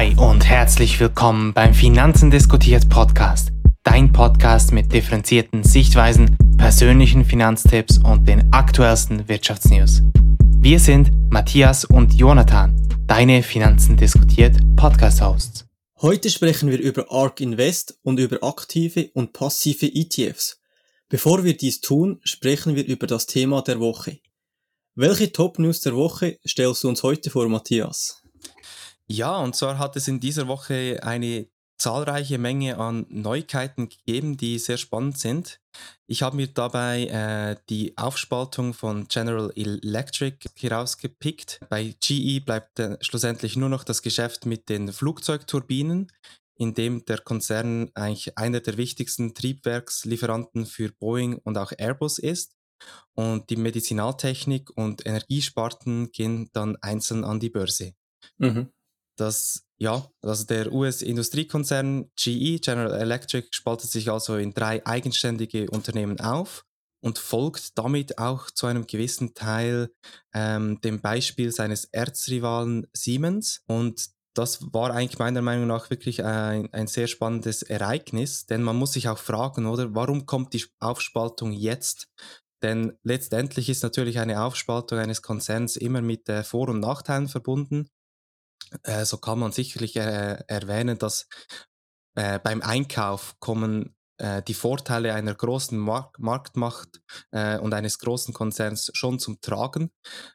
Hi und herzlich willkommen beim Finanzen diskutiert Podcast. Dein Podcast mit differenzierten Sichtweisen, persönlichen Finanztipps und den aktuellsten Wirtschaftsnews. Wir sind Matthias und Jonathan, deine Finanzen diskutiert Podcast-Hosts. Heute sprechen wir über ARK Invest und über aktive und passive ETFs. Bevor wir dies tun, sprechen wir über das Thema der Woche. Welche Top-News der Woche stellst du uns heute vor, Matthias? Ja, und zwar hat es in dieser Woche eine zahlreiche Menge an Neuigkeiten gegeben, die sehr spannend sind. Ich habe mir dabei äh, die Aufspaltung von General Electric herausgepickt. Bei GE bleibt äh, schlussendlich nur noch das Geschäft mit den Flugzeugturbinen, in dem der Konzern eigentlich einer der wichtigsten Triebwerkslieferanten für Boeing und auch Airbus ist. Und die Medizinaltechnik und Energiesparten gehen dann einzeln an die Börse. Mhm dass ja, also der US-Industriekonzern GE, General Electric, spaltet sich also in drei eigenständige Unternehmen auf und folgt damit auch zu einem gewissen Teil ähm, dem Beispiel seines Erzrivalen Siemens. Und das war eigentlich meiner Meinung nach wirklich ein, ein sehr spannendes Ereignis, denn man muss sich auch fragen, oder, warum kommt die Aufspaltung jetzt? Denn letztendlich ist natürlich eine Aufspaltung eines Konzerns immer mit äh, Vor- und Nachteilen verbunden. Äh, so kann man sicherlich äh, erwähnen, dass äh, beim Einkauf kommen äh, die Vorteile einer großen Mark Marktmacht äh, und eines großen Konzerns schon zum Tragen.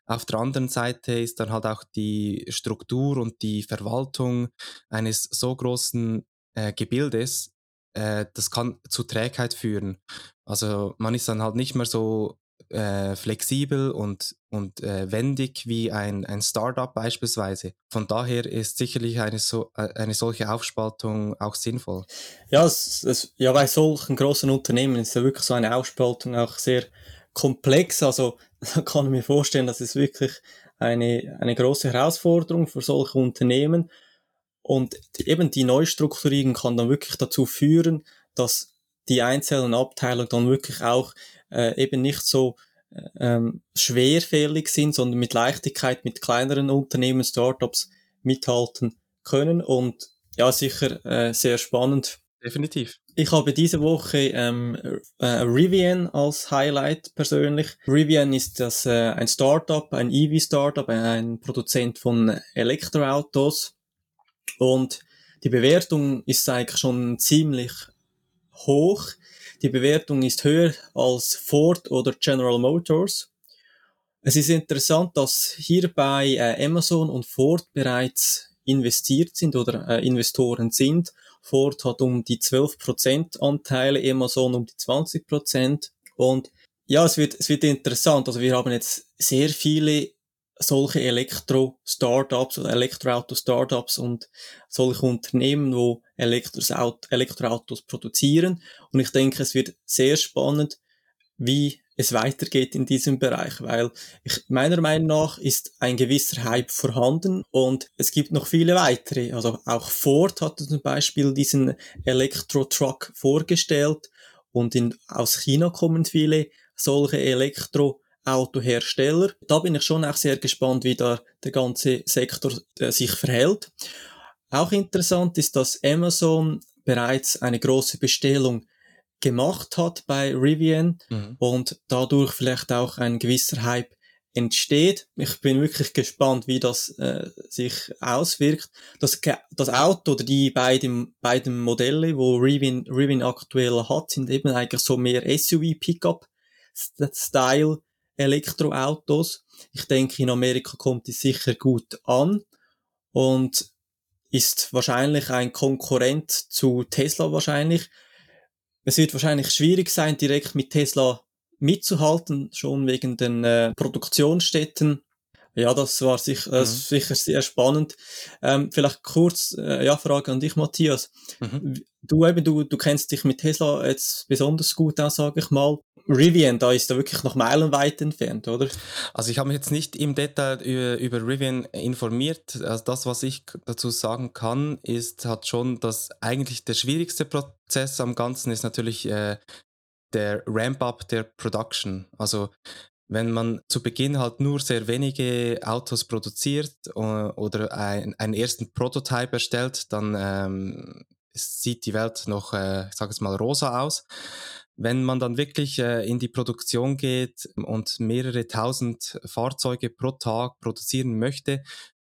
Auf der anderen Seite ist dann halt auch die Struktur und die Verwaltung eines so großen äh, Gebildes, das kann zu Trägheit führen. Also man ist dann halt nicht mehr so flexibel und, und äh, wendig wie ein, ein Startup beispielsweise. Von daher ist sicherlich eine, so, äh, eine solche Aufspaltung auch sinnvoll. Ja, es, es, ja, bei solchen großen Unternehmen ist ja wirklich so eine Aufspaltung auch sehr komplex. Also da kann ich mir vorstellen, dass es wirklich eine, eine große Herausforderung für solche Unternehmen. Und eben die Neustrukturierung kann dann wirklich dazu führen, dass die einzelnen Abteilungen dann wirklich auch äh, eben nicht so ähm, schwerfällig sind, sondern mit Leichtigkeit mit kleineren Unternehmen, Startups mithalten können und ja, sicher äh, sehr spannend. Definitiv. Ich habe diese Woche ähm, äh, Rivian als Highlight persönlich. Rivian ist das äh, ein Startup, ein EV-Startup, ein Produzent von Elektroautos und die Bewertung ist eigentlich schon ziemlich hoch. Die Bewertung ist höher als Ford oder General Motors. Es ist interessant, dass hierbei äh, Amazon und Ford bereits investiert sind oder äh, Investoren sind. Ford hat um die 12% Anteile, Amazon um die 20%. Und ja, es wird, es wird interessant. Also wir haben jetzt sehr viele solche Elektro-Startups oder Elektroauto-Startups und solche Unternehmen, wo Elektroautos produzieren. Und ich denke, es wird sehr spannend, wie es weitergeht in diesem Bereich, weil ich, meiner Meinung nach ist ein gewisser Hype vorhanden und es gibt noch viele weitere. Also auch Ford hat zum Beispiel diesen Elektro-Truck vorgestellt und in, aus China kommen viele solche Elektro Autohersteller. Da bin ich schon auch sehr gespannt, wie da der ganze Sektor äh, sich verhält. Auch interessant ist, dass Amazon bereits eine große Bestellung gemacht hat bei Rivian mhm. und dadurch vielleicht auch ein gewisser Hype entsteht. Ich bin wirklich gespannt, wie das äh, sich auswirkt. Das, das Auto oder die beiden, beiden Modelle, wo Rivian, Rivian aktuell hat, sind eben eigentlich so mehr SUV-Pickup-Style Elektroautos. Ich denke, in Amerika kommt es sicher gut an und ist wahrscheinlich ein Konkurrent zu Tesla wahrscheinlich. Es wird wahrscheinlich schwierig sein, direkt mit Tesla mitzuhalten, schon wegen den äh, Produktionsstätten. Ja, das war sich, äh, mhm. sicher sehr spannend. Ähm, vielleicht kurz, äh, ja, Frage an dich, Matthias. Mhm. Du eben, du, du kennst dich mit Tesla jetzt besonders gut aus, sage ich mal. Rivian, da ist er wirklich noch meilenweit entfernt, oder? Also ich habe mich jetzt nicht im Detail über, über Rivian informiert. Also das, was ich dazu sagen kann, ist, hat schon, dass eigentlich der schwierigste Prozess am Ganzen ist natürlich äh, der Ramp-up der Production. Also wenn man zu Beginn halt nur sehr wenige Autos produziert äh, oder ein, einen ersten Prototype erstellt, dann ähm, sieht die Welt noch, äh, ich sage es mal, rosa aus. Wenn man dann wirklich äh, in die Produktion geht und mehrere tausend Fahrzeuge pro Tag produzieren möchte,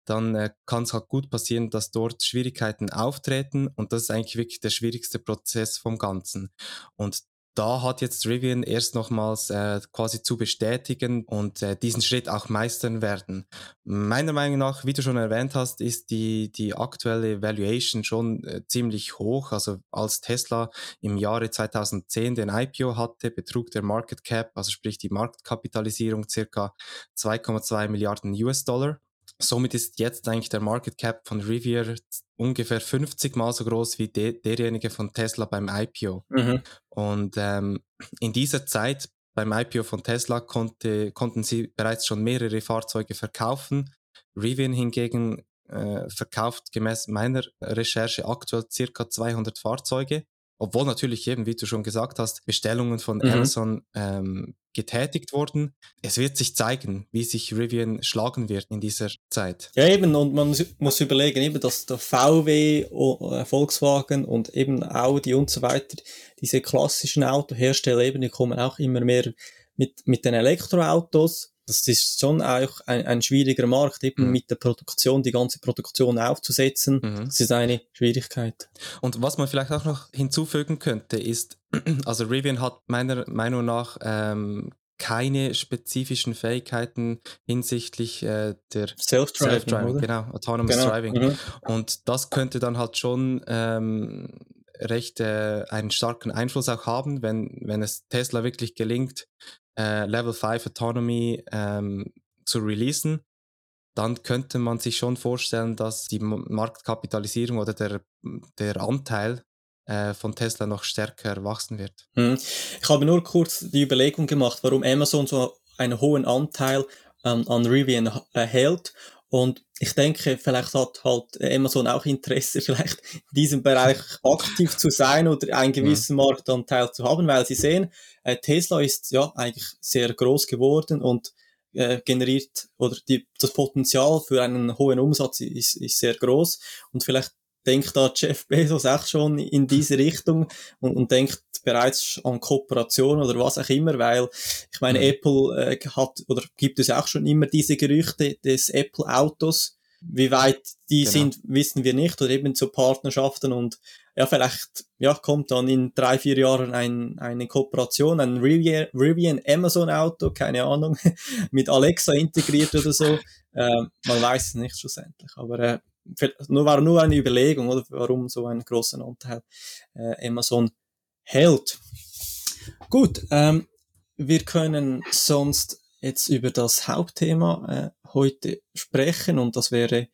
dann äh, kann es halt gut passieren, dass dort Schwierigkeiten auftreten und das ist eigentlich wirklich der schwierigste Prozess vom Ganzen. Und da hat jetzt Rivian erst nochmals äh, quasi zu bestätigen und äh, diesen Schritt auch meistern werden. Meiner Meinung nach, wie du schon erwähnt hast, ist die, die aktuelle Valuation schon äh, ziemlich hoch. Also als Tesla im Jahre 2010 den IPO hatte, betrug der Market Cap, also sprich die Marktkapitalisierung circa 2,2 Milliarden US-Dollar. Somit ist jetzt eigentlich der Market Cap von Rivier ungefähr 50 mal so groß wie de derjenige von Tesla beim IPO. Mhm. Und ähm, in dieser Zeit beim IPO von Tesla konnte, konnten sie bereits schon mehrere Fahrzeuge verkaufen. Rivian hingegen äh, verkauft gemäß meiner Recherche aktuell circa 200 Fahrzeuge obwohl natürlich eben, wie du schon gesagt hast, Bestellungen von mhm. Amazon ähm, getätigt wurden. Es wird sich zeigen, wie sich Rivian schlagen wird in dieser Zeit. Ja, eben, und man muss überlegen, eben, dass der VW, äh, Volkswagen und eben Audi und so weiter, diese klassischen Autohersteller eben, die kommen auch immer mehr mit, mit den Elektroautos das ist schon auch ein, ein schwieriger Markt, eben mhm. mit der Produktion, die ganze Produktion aufzusetzen. Mhm. Das ist eine Schwierigkeit. Und was man vielleicht auch noch hinzufügen könnte, ist, also Rivian hat meiner Meinung nach ähm, keine spezifischen Fähigkeiten hinsichtlich äh, der Self-Driving, Self genau, Autonomous genau. Driving. Mhm. Und das könnte dann halt schon ähm, recht äh, einen starken Einfluss auch haben, wenn, wenn es Tesla wirklich gelingt, äh, Level 5 Autonomy ähm, zu releasen, dann könnte man sich schon vorstellen, dass die Marktkapitalisierung oder der, der Anteil äh, von Tesla noch stärker wachsen wird. Hm. Ich habe nur kurz die Überlegung gemacht, warum Amazon so einen hohen Anteil ähm, an Rivian erhält. Und ich denke, vielleicht hat halt Amazon auch Interesse, vielleicht in diesem Bereich aktiv zu sein oder einen gewissen ja. Marktanteil zu haben, weil sie sehen, äh, Tesla ist ja eigentlich sehr groß geworden und äh, generiert oder die, das Potenzial für einen hohen Umsatz ist, ist sehr groß und vielleicht denkt da Jeff Bezos auch schon in diese Richtung und, und denkt bereits an Kooperation oder was auch immer, weil ich meine, mhm. Apple äh, hat oder gibt es auch schon immer diese Gerüchte des Apple Autos. Wie weit die genau. sind, wissen wir nicht oder eben zu Partnerschaften und ja, vielleicht ja, kommt dann in drei, vier Jahren ein, eine Kooperation, ein Rivian, Rivian Amazon Auto, keine Ahnung, mit Alexa integriert oder so. Äh, man weiß es nicht schlussendlich. Aber äh, nur war nur eine Überlegung, oder warum so einen großen Anteil äh, Amazon hält. Gut, ähm, wir können sonst jetzt über das Hauptthema äh, heute sprechen und das wäre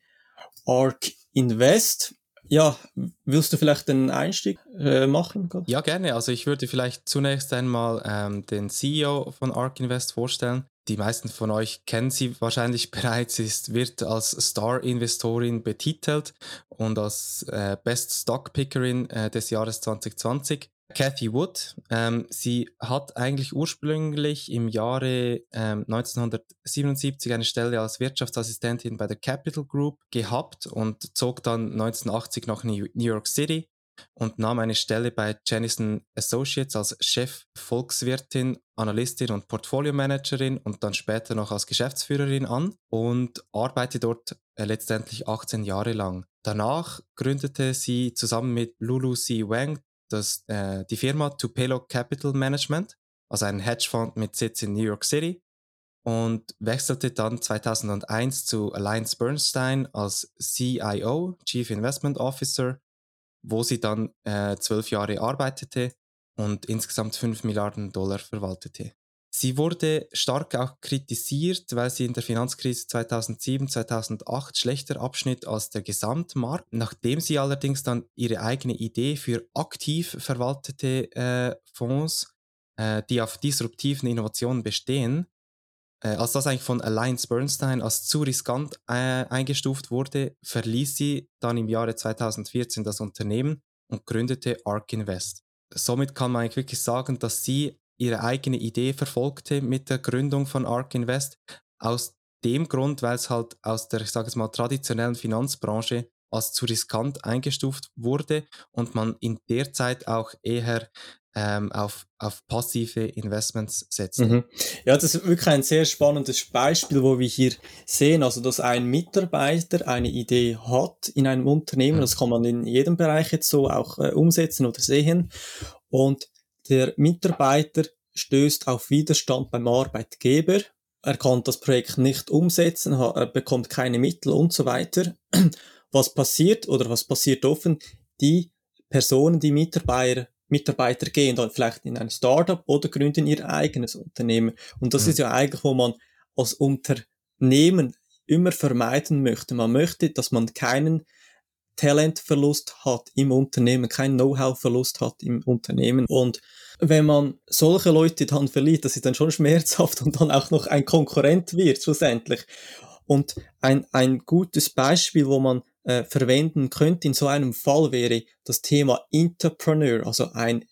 ARK Invest. Ja, willst du vielleicht den Einstieg äh, machen? Ja, gerne. Also ich würde vielleicht zunächst einmal ähm, den CEO von ARK Invest vorstellen. Die meisten von euch kennen sie wahrscheinlich bereits. Sie wird als Star-Investorin betitelt und als äh, Best Stock Pickerin äh, des Jahres 2020. Cathy Wood. Ähm, sie hat eigentlich ursprünglich im Jahre ähm, 1977 eine Stelle als Wirtschaftsassistentin bei der Capital Group gehabt und zog dann 1980 nach New York City und nahm eine Stelle bei Jennison Associates als Chef Volkswirtin, Analystin und Portfolio-Managerin und dann später noch als Geschäftsführerin an und arbeitete dort äh, letztendlich 18 Jahre lang. Danach gründete sie zusammen mit Lulu C. Wang das, äh, die Firma Tupelo Capital Management, also ein Hedgefonds mit Sitz in New York City und wechselte dann 2001 zu Alliance Bernstein als CIO, Chief Investment Officer, wo sie dann äh, zwölf Jahre arbeitete und insgesamt 5 Milliarden Dollar verwaltete. Sie wurde stark auch kritisiert, weil sie in der Finanzkrise 2007, 2008 schlechter abschnitt als der Gesamtmarkt. Nachdem sie allerdings dann ihre eigene Idee für aktiv verwaltete äh, Fonds, äh, die auf disruptiven Innovationen bestehen, äh, als das eigentlich von Alliance Bernstein als zu riskant äh, eingestuft wurde, verließ sie dann im Jahre 2014 das Unternehmen und gründete ARK Invest. Somit kann man eigentlich wirklich sagen, dass sie ihre eigene Idee verfolgte mit der Gründung von ARK Invest. Aus dem Grund, weil es halt aus der, ich sage es mal, traditionellen Finanzbranche als zu riskant eingestuft wurde und man in der Zeit auch eher ähm, auf, auf passive Investments setzen. Mhm. Ja, das ist wirklich ein sehr spannendes Beispiel, wo wir hier sehen, also dass ein Mitarbeiter eine Idee hat in einem Unternehmen, mhm. das kann man in jedem Bereich jetzt so auch äh, umsetzen oder sehen und der Mitarbeiter stößt auf Widerstand beim Arbeitgeber, er kann das Projekt nicht umsetzen, er bekommt keine Mittel und so weiter. Was passiert oder was passiert offen? Die Personen, die Mitarbeiter Mitarbeiter gehen dann vielleicht in ein Startup oder gründen ihr eigenes Unternehmen. Und das mhm. ist ja eigentlich, wo man als Unternehmen immer vermeiden möchte. Man möchte, dass man keinen Talentverlust hat im Unternehmen, keinen Know-how-Verlust hat im Unternehmen. Und wenn man solche Leute dann verliert, das ist dann schon schmerzhaft und dann auch noch ein Konkurrent wird schlussendlich. Und ein, ein gutes Beispiel, wo man äh, verwenden könnte in so einem Fall wäre das Thema Entrepreneur, also ein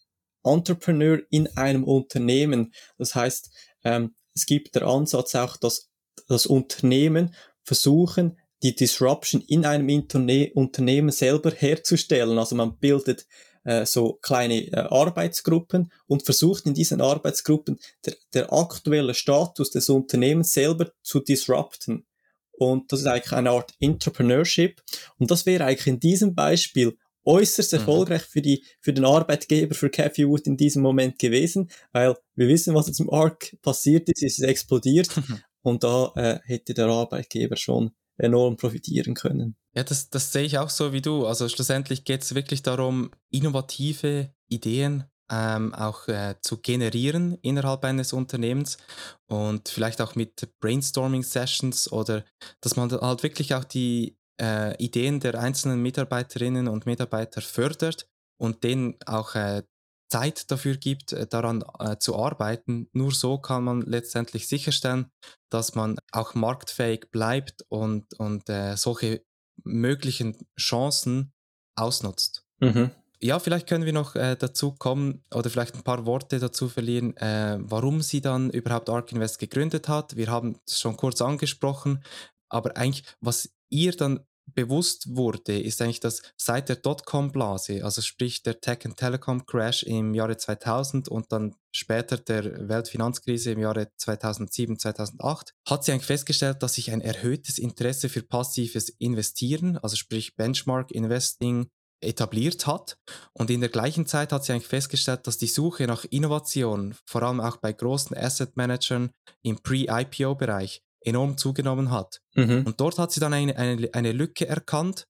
Entrepreneur in einem Unternehmen. Das heißt, ähm, es gibt der Ansatz auch, dass das Unternehmen versuchen, die Disruption in einem Interne Unternehmen selber herzustellen. Also man bildet äh, so kleine äh, Arbeitsgruppen und versucht in diesen Arbeitsgruppen der, der aktuelle Status des Unternehmens selber zu disrupten. Und das ist eigentlich eine Art Entrepreneurship. Und das wäre eigentlich in diesem Beispiel äußerst mhm. erfolgreich für die, für den Arbeitgeber, für Cathy Wood in diesem Moment gewesen, weil wir wissen, was jetzt im ARC passiert ist, ist es explodiert. und da äh, hätte der Arbeitgeber schon enorm profitieren können. Ja, das, das sehe ich auch so wie du. Also schlussendlich geht es wirklich darum, innovative Ideen ähm, auch äh, zu generieren innerhalb eines Unternehmens und vielleicht auch mit Brainstorming-Sessions oder dass man halt wirklich auch die äh, Ideen der einzelnen Mitarbeiterinnen und Mitarbeiter fördert und denen auch äh, Zeit dafür gibt, äh, daran äh, zu arbeiten. Nur so kann man letztendlich sicherstellen, dass man auch marktfähig bleibt und, und äh, solche möglichen Chancen ausnutzt. Mhm ja, vielleicht können wir noch äh, dazu kommen oder vielleicht ein paar Worte dazu verlieren, äh, warum sie dann überhaupt Ark Invest gegründet hat. Wir haben es schon kurz angesprochen, aber eigentlich, was ihr dann bewusst wurde, ist eigentlich, dass seit der Dotcom-Blase, also sprich der Tech- and Telecom-Crash im Jahre 2000 und dann später der Weltfinanzkrise im Jahre 2007, 2008, hat sie eigentlich festgestellt, dass sich ein erhöhtes Interesse für passives Investieren, also sprich Benchmark Investing, etabliert hat. Und in der gleichen Zeit hat sie eigentlich festgestellt, dass die Suche nach Innovation, vor allem auch bei großen Asset Managern im Pre-IPO-Bereich, enorm zugenommen hat. Mhm. Und dort hat sie dann eine, eine, eine Lücke erkannt,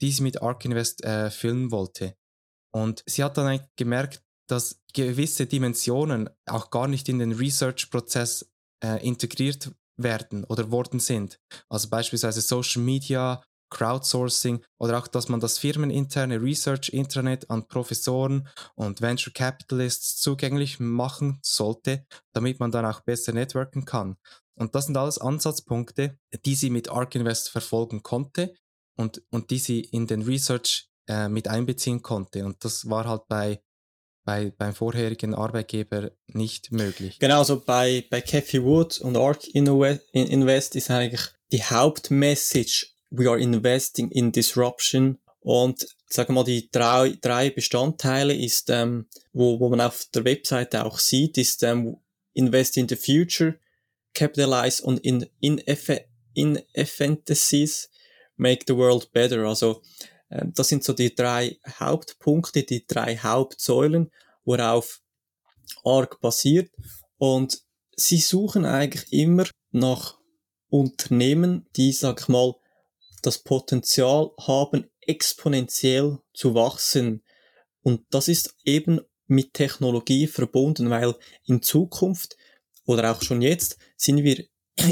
die sie mit ARK Invest äh, füllen wollte. Und sie hat dann gemerkt, dass gewisse Dimensionen auch gar nicht in den Research-Prozess äh, integriert werden oder worden sind. Also beispielsweise Social Media Crowdsourcing oder auch, dass man das firmeninterne Research Intranet an Professoren und Venture Capitalists zugänglich machen sollte, damit man dann auch besser networken kann. Und das sind alles Ansatzpunkte, die sie mit ARK Invest verfolgen konnte und, und die sie in den Research äh, mit einbeziehen konnte. Und das war halt bei, bei, beim vorherigen Arbeitgeber nicht möglich. Genau, also bei, bei Cathy Wood und ARK Invest ist eigentlich die Hauptmessage we are investing in disruption. Und sagen wir mal, die drei, drei Bestandteile ist, ähm, wo, wo man auf der Webseite auch sieht, ist ähm, invest in the future, capitalize on in, in, in efficiencies, make the world better. Also ähm, das sind so die drei Hauptpunkte, die drei Hauptsäulen, worauf ARC basiert. Und sie suchen eigentlich immer nach Unternehmen, die, sag ich mal, das Potenzial haben, exponentiell zu wachsen. Und das ist eben mit Technologie verbunden, weil in Zukunft oder auch schon jetzt sind wir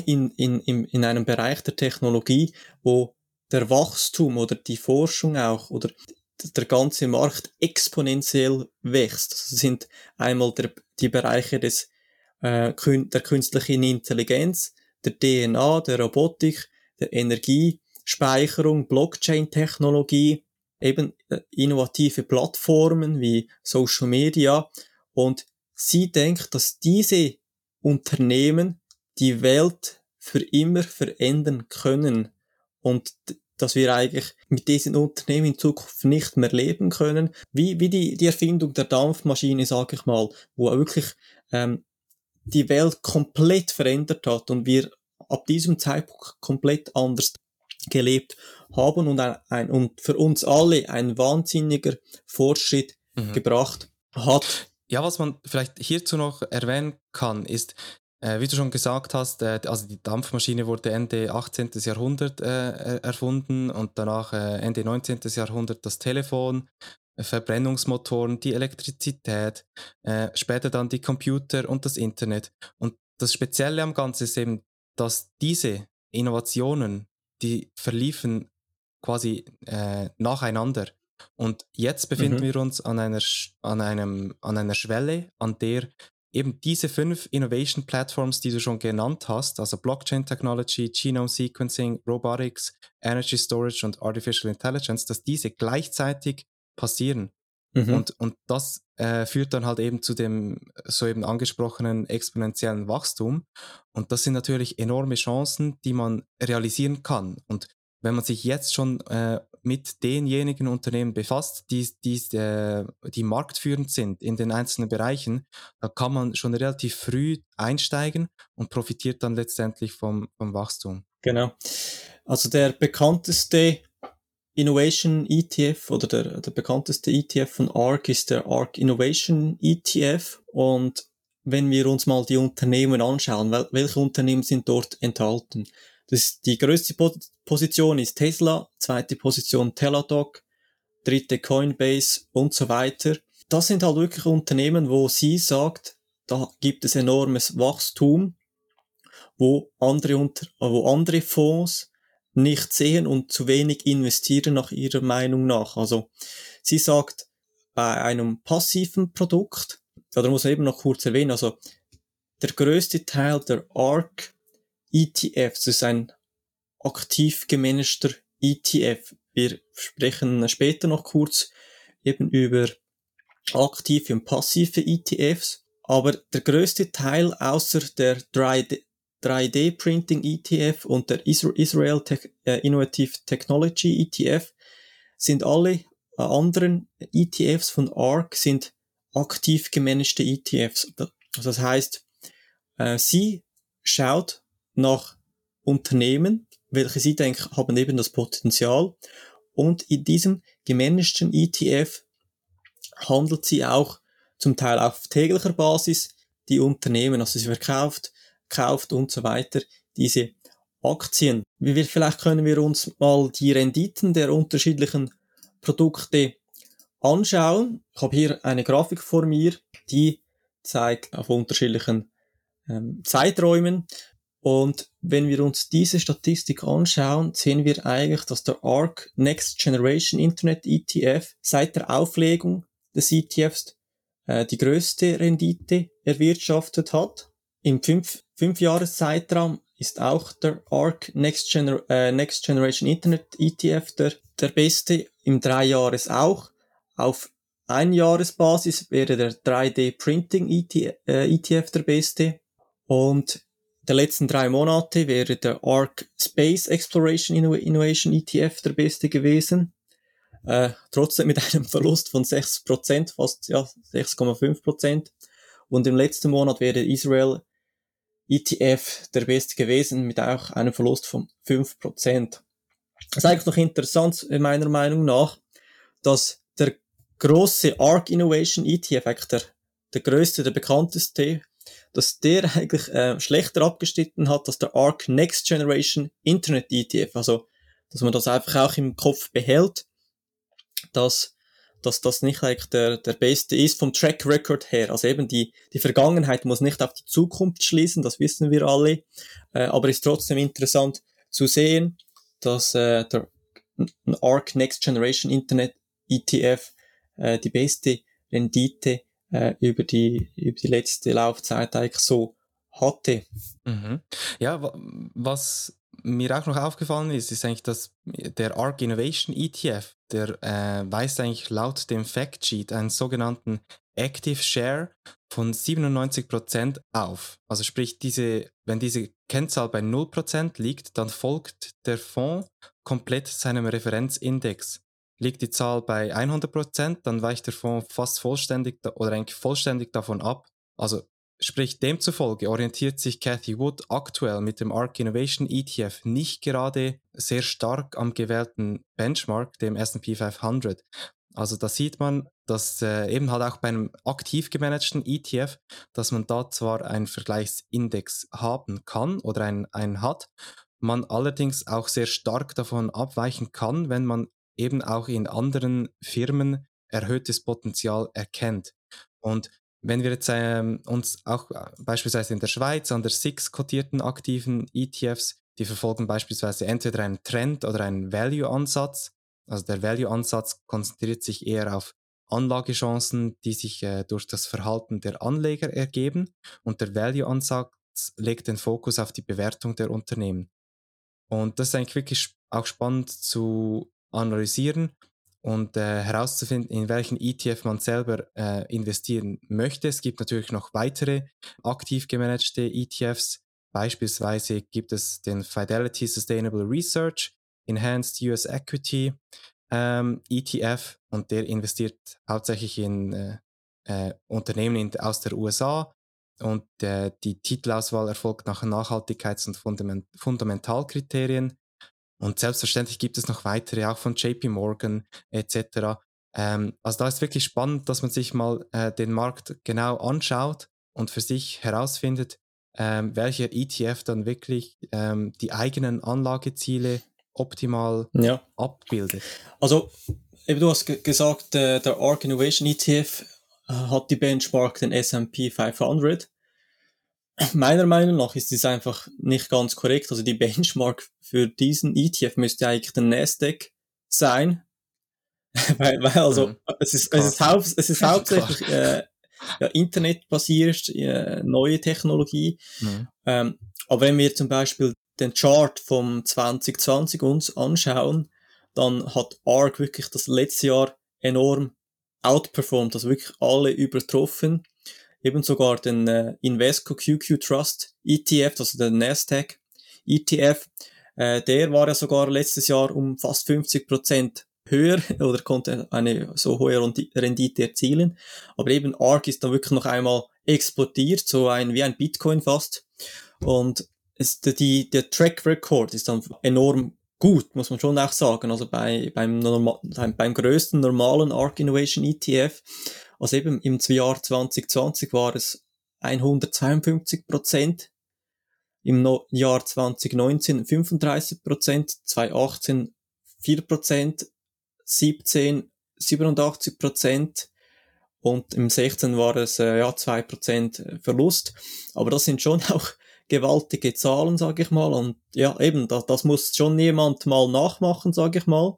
in, in, in, in einem Bereich der Technologie, wo der Wachstum oder die Forschung auch oder der ganze Markt exponentiell wächst. Das sind einmal der, die Bereiche des, äh, der künstlichen Intelligenz, der DNA, der Robotik, der Energie, Speicherung, Blockchain-Technologie, eben äh, innovative Plattformen wie Social Media und sie denkt, dass diese Unternehmen die Welt für immer verändern können und dass wir eigentlich mit diesen Unternehmen in Zukunft nicht mehr leben können, wie, wie die, die Erfindung der Dampfmaschine, sage ich mal, wo wirklich ähm, die Welt komplett verändert hat und wir ab diesem Zeitpunkt komplett anders gelebt haben und, ein, ein, und für uns alle ein wahnsinniger Fortschritt mhm. gebracht hat. Ja, was man vielleicht hierzu noch erwähnen kann, ist, äh, wie du schon gesagt hast, äh, also die Dampfmaschine wurde Ende 18. Jahrhundert äh, erfunden und danach äh, Ende 19. Jahrhundert das Telefon, äh, Verbrennungsmotoren, die Elektrizität, äh, später dann die Computer und das Internet. Und das Spezielle am Ganzen ist eben, dass diese Innovationen, die verliefen quasi nacheinander. Und jetzt befinden mhm. wir uns an einer, an, einem, an einer Schwelle, an der eben diese fünf Innovation Platforms, die du schon genannt hast, also Blockchain Technology, Genome Sequencing, Robotics, Energy Storage und Artificial Intelligence, dass diese gleichzeitig passieren. Mhm. Und, und das äh, führt dann halt eben zu dem soeben angesprochenen exponentiellen Wachstum. Und das sind natürlich enorme Chancen, die man realisieren kann. Und wenn man sich jetzt schon äh, mit denjenigen Unternehmen befasst, die, die, äh, die marktführend sind in den einzelnen Bereichen, da kann man schon relativ früh einsteigen und profitiert dann letztendlich vom, vom Wachstum. Genau. Also der bekannteste Innovation ETF oder der, der bekannteste ETF von ARC ist der ARC Innovation ETF und wenn wir uns mal die Unternehmen anschauen, welche Unternehmen sind dort enthalten? Das, die größte Position ist Tesla, zweite Position Teladoc, dritte Coinbase und so weiter. Das sind halt wirklich Unternehmen, wo sie sagt, da gibt es enormes Wachstum, wo andere, unter, wo andere Fonds nicht sehen und zu wenig investieren nach ihrer Meinung nach. Also sie sagt, bei einem passiven Produkt, oder muss man eben noch kurz erwähnen, also der größte Teil der ARC ETFs, das ist ein aktiv gemanagter ETF. Wir sprechen später noch kurz eben über aktive und passive ETFs. Aber der größte Teil außer der 3D, Printing ETF und der Israel Tech, äh, Innovative Technology ETF sind alle äh, anderen ETFs von ARC sind aktiv gemanagte ETFs. Das heißt, äh, sie schaut nach Unternehmen, welche sie denken, haben eben das Potenzial. Und in diesem gemanagten ETF handelt sie auch zum Teil auf täglicher Basis die Unternehmen, also sie verkauft, kauft und so weiter, diese Aktien. Wie wir, vielleicht können wir uns mal die Renditen der unterschiedlichen Produkte anschauen. Ich habe hier eine Grafik vor mir, die zeigt auf unterschiedlichen ähm, Zeiträumen und wenn wir uns diese Statistik anschauen, sehen wir eigentlich, dass der ARC Next Generation Internet ETF seit der Auflegung des ETFs äh, die größte Rendite erwirtschaftet hat. Im fünf, fünf Jahres Zeitraum ist auch der ARC Next, Gener äh, Next Generation Internet ETF der, der beste. Im drei Jahres auch. Auf ein Jahresbasis wäre der 3D Printing ETF, äh, ETF der beste. Und der letzten drei Monate wäre der ARC Space Exploration Innovation ETF der beste gewesen. Äh, trotzdem mit einem Verlust von 6%, fast ja, 6,5%. Und im letzten Monat wäre Israel ETF der beste gewesen mit auch einem Verlust von 5%. Das ist eigentlich noch interessant, meiner Meinung nach, dass der große ARC Innovation ETF, eigentlich der, der größte, der bekannteste, dass der eigentlich äh, schlechter abgeschnitten hat als der ARC Next Generation Internet ETF. Also, dass man das einfach auch im Kopf behält, dass, dass das nicht eigentlich der, der beste ist vom Track Record her. Also eben die, die Vergangenheit muss nicht auf die Zukunft schließen, das wissen wir alle, äh, aber ist trotzdem interessant zu sehen, dass äh, der ARC Next Generation Internet ETF äh, die beste Rendite äh, über, die, über die letzte Laufzeit eigentlich so hatte. Mhm. Ja, was mir auch noch aufgefallen ist, ist eigentlich, dass der ARC Innovation ETF, der äh, weist eigentlich laut dem Factsheet einen sogenannten Active Share von 97% auf. Also sprich, diese, wenn diese Kennzahl bei 0% liegt, dann folgt der Fonds komplett seinem Referenzindex. Liegt die Zahl bei 100%, dann weicht der Fonds fast vollständig oder eigentlich vollständig davon ab. Also sprich, demzufolge orientiert sich Cathy Wood aktuell mit dem ARK Innovation ETF nicht gerade sehr stark am gewählten Benchmark, dem S&P 500. Also da sieht man, dass äh, eben halt auch bei einem aktiv gemanagten ETF, dass man da zwar einen Vergleichsindex haben kann oder einen, einen hat, man allerdings auch sehr stark davon abweichen kann, wenn man eben auch in anderen Firmen erhöhtes Potenzial erkennt. Und wenn wir jetzt ähm, uns auch äh, beispielsweise in der Schweiz an der SIX kotierten aktiven ETFs, die verfolgen beispielsweise entweder einen Trend oder einen Value-Ansatz. Also der Value-Ansatz konzentriert sich eher auf Anlagechancen, die sich äh, durch das Verhalten der Anleger ergeben und der Value-Ansatz legt den Fokus auf die Bewertung der Unternehmen. Und das ist eigentlich wirklich auch spannend zu analysieren und äh, herauszufinden, in welchen ETF man selber äh, investieren möchte. Es gibt natürlich noch weitere aktiv gemanagte ETFs. Beispielsweise gibt es den Fidelity Sustainable Research Enhanced US Equity ähm, ETF und der investiert hauptsächlich in äh, äh, Unternehmen in, aus der USA und äh, die Titelauswahl erfolgt nach Nachhaltigkeits- und Fundament Fundamentalkriterien. Und selbstverständlich gibt es noch weitere, auch von JP Morgan etc. Ähm, also da ist wirklich spannend, dass man sich mal äh, den Markt genau anschaut und für sich herausfindet, ähm, welcher ETF dann wirklich ähm, die eigenen Anlageziele optimal ja. abbildet. Also, eben du hast gesagt, äh, der ARK Innovation ETF äh, hat die Benchmark den S&P 500. Meiner Meinung nach ist das einfach nicht ganz korrekt. Also die Benchmark für diesen ETF müsste eigentlich der Nasdaq sein. weil, weil also mhm. es ist, es ist, haupt, es ist hauptsächlich äh, ja, internetbasiert, äh, neue Technologie. Mhm. Ähm, aber wenn wir zum Beispiel den Chart vom 2020 uns anschauen, dann hat ARK wirklich das letzte Jahr enorm outperformed, also wirklich alle übertroffen. Eben sogar den äh, Invesco QQ Trust ETF, also der Nasdaq ETF, äh, der war ja sogar letztes Jahr um fast 50 Prozent höher oder konnte eine so hohe Rendite erzielen. Aber eben ARK ist dann wirklich noch einmal explodiert, so ein wie ein Bitcoin fast. Und es, die, der Track Record ist dann enorm gut, muss man schon auch sagen. Also bei, beim, normal, beim größten normalen ARK Innovation ETF, also eben im Jahr 2020 war es 152 Prozent, im no Jahr 2019 35 Prozent, 2018 4 Prozent, 17 87 Prozent und im 16 war es äh, ja 2 Prozent Verlust. Aber das sind schon auch gewaltige Zahlen, sage ich mal. Und ja, eben, das, das muss schon jemand mal nachmachen, sage ich mal.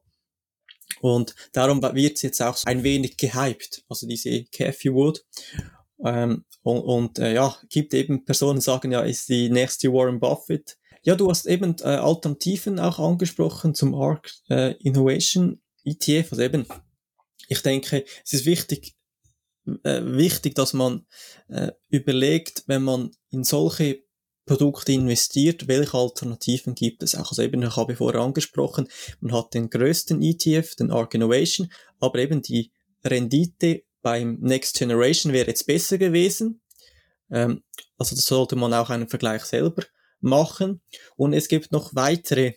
Und darum wird es jetzt auch ein wenig gehypt, also diese Cathy Wood. Ähm, und und äh, ja, gibt eben Personen, die sagen, ja, ist die nächste Warren Buffett. Ja, du hast eben äh, Alternativen auch angesprochen zum ARC äh, Innovation ETF. Also eben, ich denke, es ist wichtig, äh, wichtig, dass man äh, überlegt, wenn man in solche Produkte investiert, welche Alternativen gibt es auch? Also eben, ich habe vorher angesprochen, man hat den größten ETF, den ARK Innovation, aber eben die Rendite beim Next Generation wäre jetzt besser gewesen. Ähm, also da sollte man auch einen Vergleich selber machen. Und es gibt noch weitere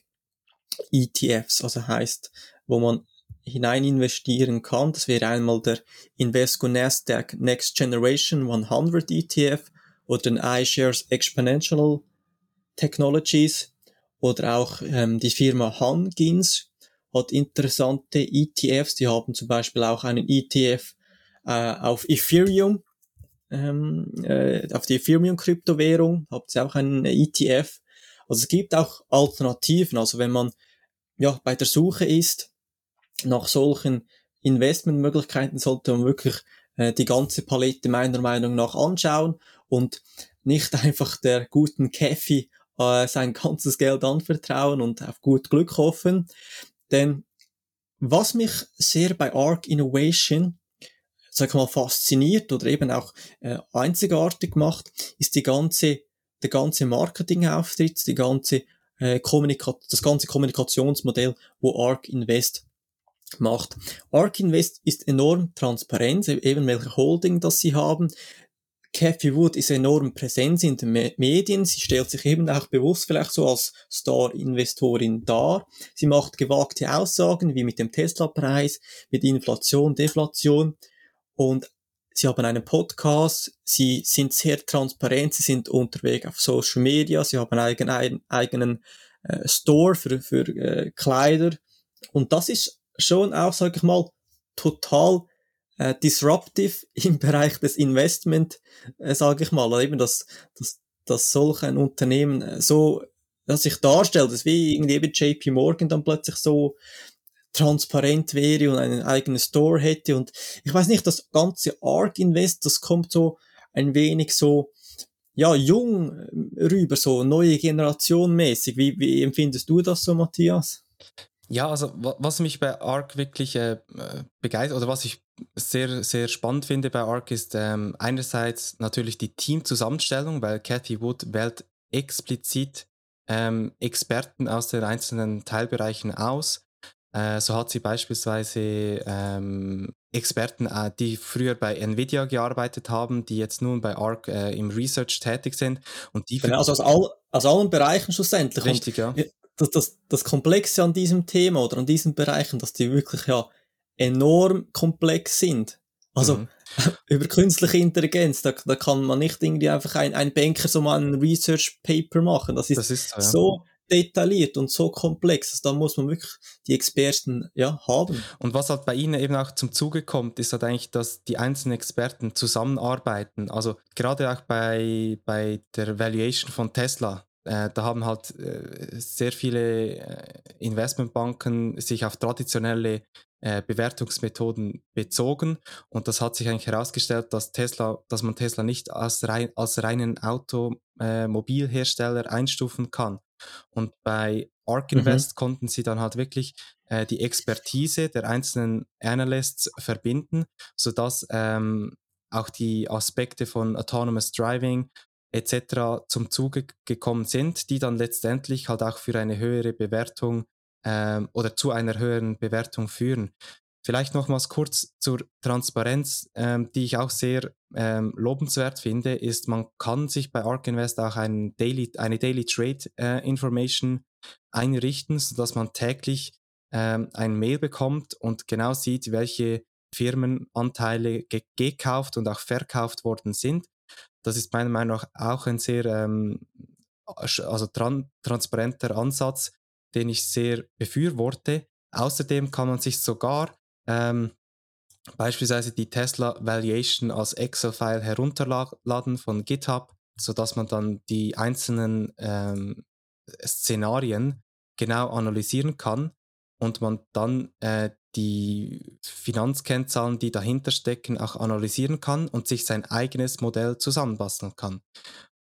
ETFs, also heißt, wo man hinein investieren kann. Das wäre einmal der Invesco Nasdaq Next Generation 100 ETF oder den iShares Exponential Technologies oder auch ähm, die Firma Hangins hat interessante ETFs. Die haben zum Beispiel auch einen ETF äh, auf Ethereum, ähm, äh, auf die Ethereum-Kryptowährung, habt ihr auch einen ETF. Also es gibt auch Alternativen. Also wenn man ja bei der Suche ist nach solchen Investmentmöglichkeiten, sollte man wirklich äh, die ganze Palette meiner Meinung nach anschauen und nicht einfach der guten Käffi äh, sein ganzes Geld anvertrauen und auf gut Glück hoffen. Denn was mich sehr bei Arc Innovation sag mal, fasziniert oder eben auch äh, einzigartig macht, ist die ganze, der ganze Marketingauftritt, die ganze äh, das ganze Kommunikationsmodell, wo ARK Invest macht. ARK Invest ist enorm transparent, eben welche Holding das sie haben. Cathy Wood ist enorm präsent in den Medien. Sie stellt sich eben auch bewusst vielleicht so als Star-Investorin dar. Sie macht gewagte Aussagen wie mit dem Tesla-Preis, mit Inflation, Deflation. Und sie haben einen Podcast. Sie sind sehr transparent. Sie sind unterwegs auf Social Media. Sie haben einen eigenen, eigenen äh, Store für, für äh, Kleider. Und das ist schon auch, sag ich mal, total äh, disruptive im Bereich des Investment, äh, sage ich mal, eben dass, dass, dass solch ein Unternehmen äh, so dass sich darstellt, dass wie irgendwie eben JP Morgan dann plötzlich so transparent wäre und einen eigenen Store hätte und ich weiß nicht, das ganze Arc Invest, das kommt so ein wenig so ja, jung rüber, so neue Generation mäßig. Wie, wie empfindest du das so, Matthias? Ja, also was mich bei Arc wirklich äh, begeistert oder was ich sehr, sehr spannend finde bei Arc ist ähm, einerseits natürlich die Teamzusammenstellung, weil Cathy Wood wählt explizit ähm, Experten aus den einzelnen Teilbereichen aus. Äh, so hat sie beispielsweise ähm, Experten, äh, die früher bei Nvidia gearbeitet haben, die jetzt nun bei Arc äh, im Research tätig sind. Und die genau, also aus, all, aus allen Bereichen schlussendlich. Richtig, und, ja das, das, das Komplexe an diesem Thema oder an diesen Bereichen, dass die wirklich ja enorm komplex sind. Also mhm. über künstliche Intelligenz, da, da kann man nicht irgendwie einfach ein, ein Banker so mal ein Research Paper machen. Das ist, das ist so, ja. so detailliert und so komplex. Also da muss man wirklich die Experten ja, haben. Und was halt bei Ihnen eben auch zum Zuge kommt, ist halt eigentlich, dass die einzelnen Experten zusammenarbeiten. Also gerade auch bei, bei der Valuation von Tesla äh, da haben halt äh, sehr viele äh, Investmentbanken sich auf traditionelle äh, Bewertungsmethoden bezogen und das hat sich eigentlich herausgestellt, dass Tesla, dass man Tesla nicht als, rein, als reinen Automobilhersteller einstufen kann. Und bei Ark mhm. Invest mhm. konnten sie dann halt wirklich äh, die Expertise der einzelnen Analysts verbinden, sodass ähm, auch die Aspekte von Autonomous Driving, etc. zum Zuge gekommen sind, die dann letztendlich halt auch für eine höhere Bewertung ähm, oder zu einer höheren Bewertung führen. Vielleicht nochmals kurz zur Transparenz, ähm, die ich auch sehr ähm, lobenswert finde, ist, man kann sich bei ARK Invest auch ein Daily, eine Daily Trade äh, Information einrichten, sodass man täglich ähm, ein Mail bekommt und genau sieht, welche Firmenanteile ge gekauft und auch verkauft worden sind. Das ist meiner Meinung nach auch ein sehr ähm, also tran transparenter Ansatz, den ich sehr befürworte. Außerdem kann man sich sogar ähm, beispielsweise die Tesla Valuation als Excel-File herunterladen von GitHub, sodass man dann die einzelnen ähm, Szenarien genau analysieren kann und man dann äh, die Finanzkennzahlen, die dahinter stecken, auch analysieren kann und sich sein eigenes Modell zusammenbasteln kann.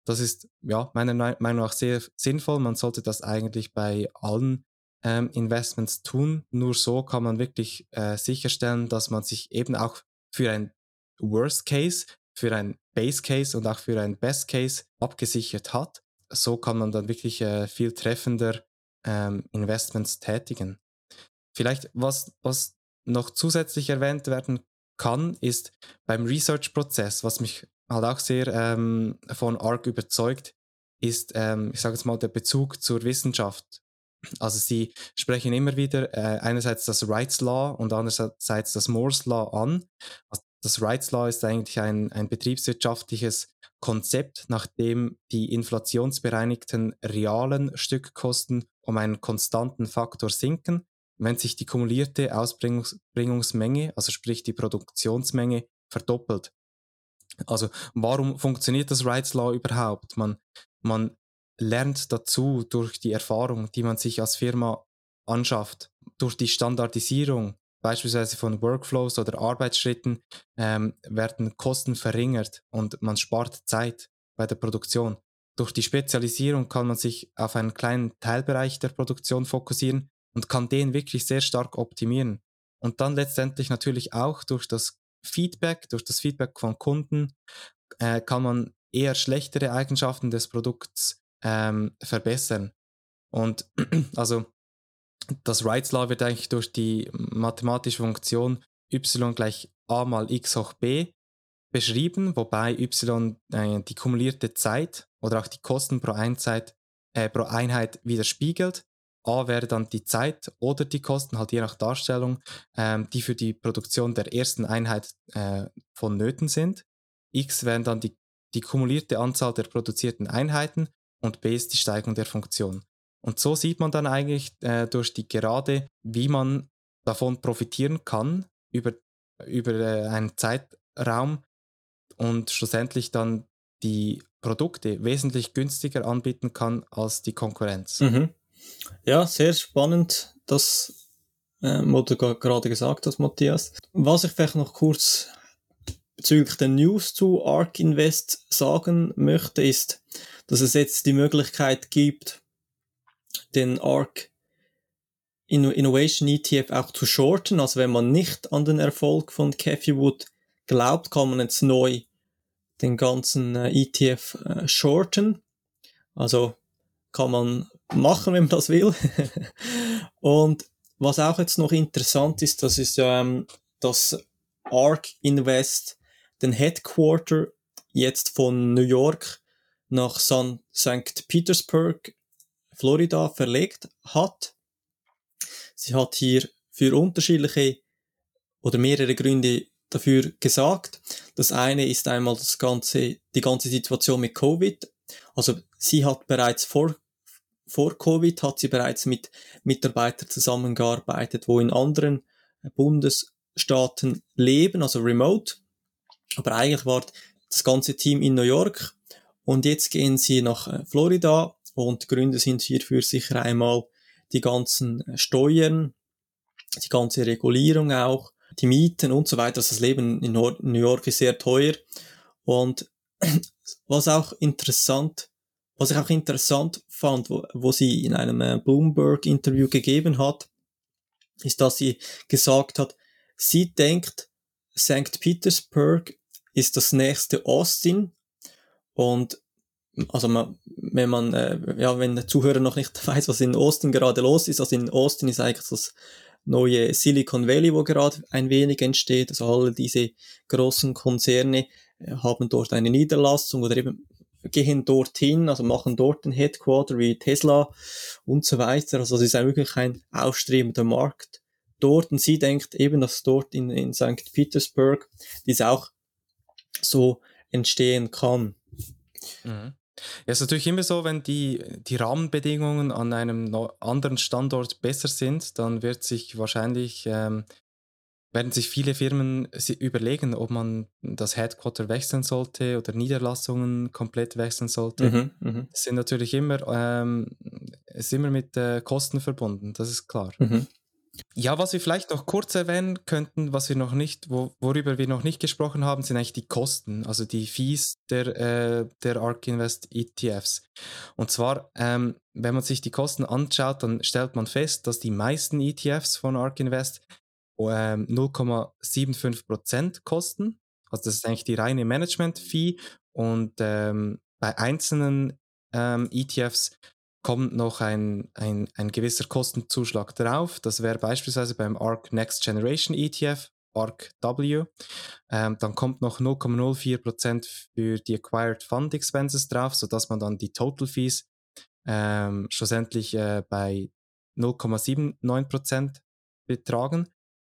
Das ist ja meiner Meinung nach sehr sinnvoll. Man sollte das eigentlich bei allen ähm, Investments tun. Nur so kann man wirklich äh, sicherstellen, dass man sich eben auch für ein Worst Case, für ein Base Case und auch für ein Best Case abgesichert hat. So kann man dann wirklich äh, viel treffender ähm, Investments tätigen. Vielleicht, was, was noch zusätzlich erwähnt werden kann, ist beim Research-Prozess, was mich halt auch sehr ähm, von ARC überzeugt, ist, ähm, ich sage jetzt mal, der Bezug zur Wissenschaft. Also sie sprechen immer wieder äh, einerseits das Rights Law und andererseits das Moore's Law an. Also das Rights Law ist eigentlich ein, ein betriebswirtschaftliches Konzept, nachdem die inflationsbereinigten realen Stückkosten um einen konstanten Faktor sinken wenn sich die kumulierte Ausbringungsmenge, also sprich die Produktionsmenge, verdoppelt. Also warum funktioniert das Rights Law überhaupt? Man, man lernt dazu durch die Erfahrung, die man sich als Firma anschafft, durch die Standardisierung, beispielsweise von Workflows oder Arbeitsschritten, ähm, werden Kosten verringert und man spart Zeit bei der Produktion. Durch die Spezialisierung kann man sich auf einen kleinen Teilbereich der Produktion fokussieren und kann den wirklich sehr stark optimieren. Und dann letztendlich natürlich auch durch das Feedback, durch das Feedback von Kunden, äh, kann man eher schlechtere Eigenschaften des Produkts ähm, verbessern. Und also das Wrights Law wird eigentlich durch die mathematische Funktion y gleich a mal x hoch b beschrieben, wobei y äh, die kumulierte Zeit oder auch die Kosten pro Einheit, äh, pro Einheit widerspiegelt. A wäre dann die Zeit oder die Kosten, halt je nach Darstellung, ähm, die für die Produktion der ersten Einheit äh, vonnöten sind. X wären dann die, die kumulierte Anzahl der produzierten Einheiten und B ist die Steigung der Funktion. Und so sieht man dann eigentlich äh, durch die Gerade, wie man davon profitieren kann über, über äh, einen Zeitraum und schlussendlich dann die Produkte wesentlich günstiger anbieten kann als die Konkurrenz. Mhm. Ja, sehr spannend, das, äh, was du gerade gesagt hast, Matthias. Was ich vielleicht noch kurz bezüglich der News zu ARK Invest sagen möchte, ist, dass es jetzt die Möglichkeit gibt, den ARK Innovation ETF auch zu shorten. Also wenn man nicht an den Erfolg von Cathy Wood glaubt, kann man jetzt neu den ganzen äh, ETF äh, shorten. Also kann man machen, wenn man das will. und was auch jetzt noch interessant ist, das ist ähm, dass ARK Invest den Headquarter jetzt von New York nach San St. Petersburg, Florida verlegt hat. Sie hat hier für unterschiedliche oder mehrere Gründe dafür gesagt. Das eine ist einmal das ganze, die ganze Situation mit Covid. Also sie hat bereits vor, vor Covid hat sie bereits mit Mitarbeitern zusammengearbeitet, wo in anderen Bundesstaaten leben, also remote. Aber eigentlich war das ganze Team in New York und jetzt gehen sie nach äh, Florida und Gründe sind hierfür sicher einmal die ganzen äh, Steuern, die ganze Regulierung auch, die Mieten und so weiter. Also das Leben in New York ist sehr teuer. Und was auch interessant, was ich auch interessant fand, wo, wo sie in einem äh, Bloomberg-Interview gegeben hat, ist, dass sie gesagt hat, sie denkt, St. Petersburg ist das nächste Austin und also man, wenn man, äh, ja, wenn der Zuhörer noch nicht weiß, was in Austin gerade los ist, also in Austin ist eigentlich das neue Silicon Valley, wo gerade ein wenig entsteht. Also alle diese großen Konzerne äh, haben dort eine Niederlassung oder eben gehen dorthin, also machen dort den Headquarter wie Tesla und so weiter. Also es ist wirklich ein aufstrebender Markt dort und sie denkt eben, dass dort in, in St. Petersburg dies auch so entstehen kann. Mhm. Ja, ist natürlich immer so, wenn die, die Rahmenbedingungen an einem anderen Standort besser sind, dann wird sich wahrscheinlich, ähm, werden sich viele Firmen überlegen, ob man das Headquarter wechseln sollte oder Niederlassungen komplett wechseln sollte. Mhm, mh. Das sind natürlich immer, ähm, ist immer mit äh, Kosten verbunden, das ist klar. Mhm. Ja, was wir vielleicht noch kurz erwähnen könnten, was wir noch nicht, wo, worüber wir noch nicht gesprochen haben, sind eigentlich die Kosten, also die Fees der, äh, der ARK Invest ETFs. Und zwar, ähm, wenn man sich die Kosten anschaut, dann stellt man fest, dass die meisten ETFs von ARK Invest ähm, 0,75% kosten. Also das ist eigentlich die reine Management-Fee und ähm, bei einzelnen ähm, ETFs kommt noch ein, ein, ein gewisser Kostenzuschlag drauf. Das wäre beispielsweise beim ARC Next Generation ETF, ARC W. Ähm, dann kommt noch 0,04% für die Acquired Fund Expenses drauf, sodass man dann die Total Fees ähm, schlussendlich äh, bei 0,79% betragen.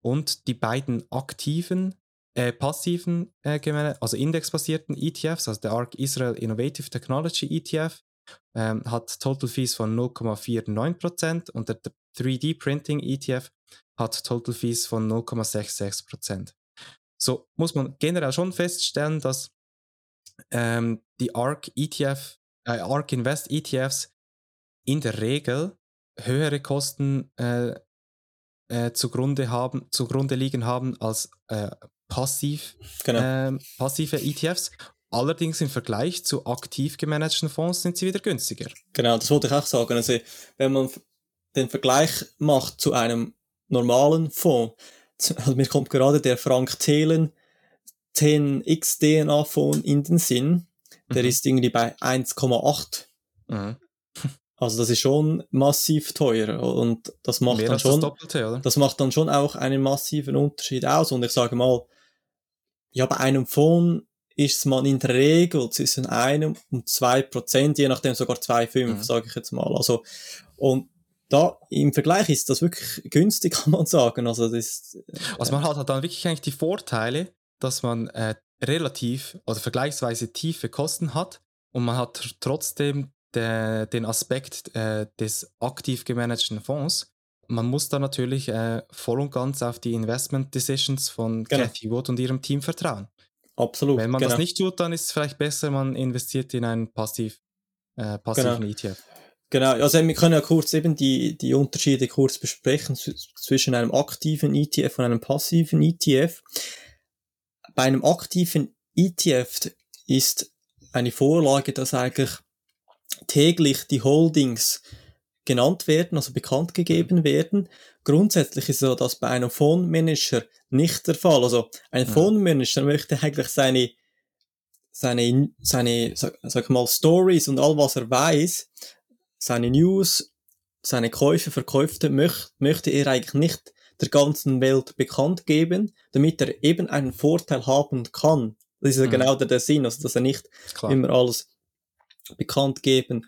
Und die beiden aktiven, äh, passiven, äh, also indexbasierten ETFs, also der ARC Israel Innovative Technology ETF, ähm, hat Total Fees von 0,49% und der 3D Printing ETF hat Total Fees von 0,66%. So muss man generell schon feststellen, dass ähm, die ARK ETF, äh, ARK Invest ETFs in der Regel höhere Kosten äh, äh, zugrunde, haben, zugrunde liegen haben als äh, passiv, genau. Ähm, passive ETFs. Allerdings im Vergleich zu aktiv gemanagten Fonds sind sie wieder günstiger. Genau, das wollte ich auch sagen. Also, wenn man den Vergleich macht zu einem normalen Fonds, also mir kommt gerade der Frank Thelen 10x DNA-Phone in den Sinn. Der mhm. ist irgendwie bei 1,8. Mhm. Also das ist schon massiv teuer und das macht Mehr dann schon, das, Doppelte, das macht dann schon auch einen massiven Unterschied aus. Und ich sage mal, ja, bei einem Phone ist man in der Regel zwischen einem und zwei Prozent, je nachdem sogar zwei fünf, mhm. sage ich jetzt mal. Also, und da im Vergleich ist das wirklich günstig, kann man sagen. Also, das, äh, also man hat halt dann wirklich eigentlich die Vorteile, dass man äh, relativ oder vergleichsweise tiefe Kosten hat und man hat trotzdem de, den Aspekt äh, des aktiv gemanagten Fonds. Man muss da natürlich äh, voll und ganz auf die Investment Decisions von genau. Cathy Wood und ihrem Team vertrauen. Absolut. Wenn man genau. das nicht tut, dann ist es vielleicht besser, man investiert in einen passiv, äh, passiven genau. ETF. Genau, also wir können ja kurz eben die, die Unterschiede kurz besprechen zwischen einem aktiven ETF und einem passiven ETF. Bei einem aktiven ETF ist eine Vorlage, dass eigentlich täglich die Holdings genannt werden, also bekannt gegeben werden. Grundsätzlich ist so, dass bei einem Fondsmanager nicht der Fall. Also ein ja. Fondsmanager möchte eigentlich seine seine seine sag, sag mal Stories und all was er weiß, seine News, seine Käufe, Verkäufe möcht, möchte er eigentlich nicht der ganzen Welt bekannt geben, damit er eben einen Vorteil haben kann. Das ist ja mhm. genau der, der Sinn, also dass er nicht immer alles bekannt geben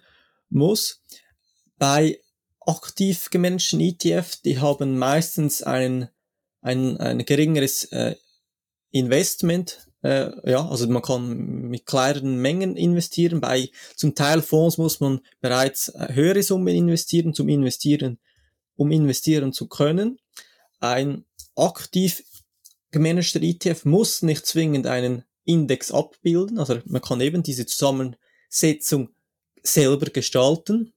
muss. Bei aktiv gemanagten ETF, die haben meistens ein, ein, ein geringeres äh, Investment, äh, ja, also man kann mit kleineren Mengen investieren. Bei zum Teil Fonds muss man bereits äh, höhere Summen investieren, zum Investieren, um investieren zu können. Ein aktiv gemanagter ETF muss nicht zwingend einen Index abbilden, also man kann eben diese Zusammensetzung selber gestalten.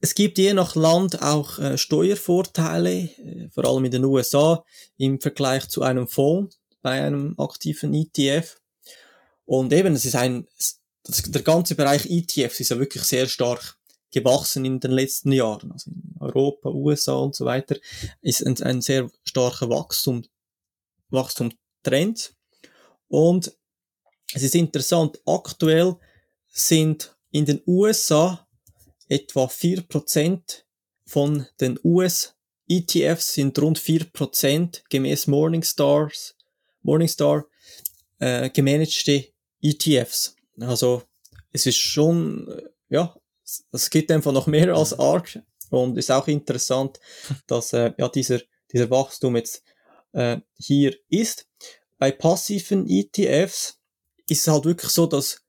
Es gibt je nach Land auch äh, Steuervorteile, äh, vor allem in den USA, im Vergleich zu einem Fonds bei einem aktiven ETF. Und eben, es ist ein, das, der ganze Bereich ETFs ist ja wirklich sehr stark gewachsen in den letzten Jahren. Also in Europa, USA und so weiter ist ein, ein sehr starker Wachstum, Wachstumstrend. Und es ist interessant, aktuell sind in den USA etwa 4% von den US-ETFs sind rund 4% gemäß Morningstars, Morningstar äh, gemanagte ETFs. Also es ist schon, äh, ja, es gibt einfach noch mehr als ARC und ist auch interessant, dass äh, ja dieser, dieser Wachstum jetzt äh, hier ist. Bei passiven ETFs ist es halt wirklich so, dass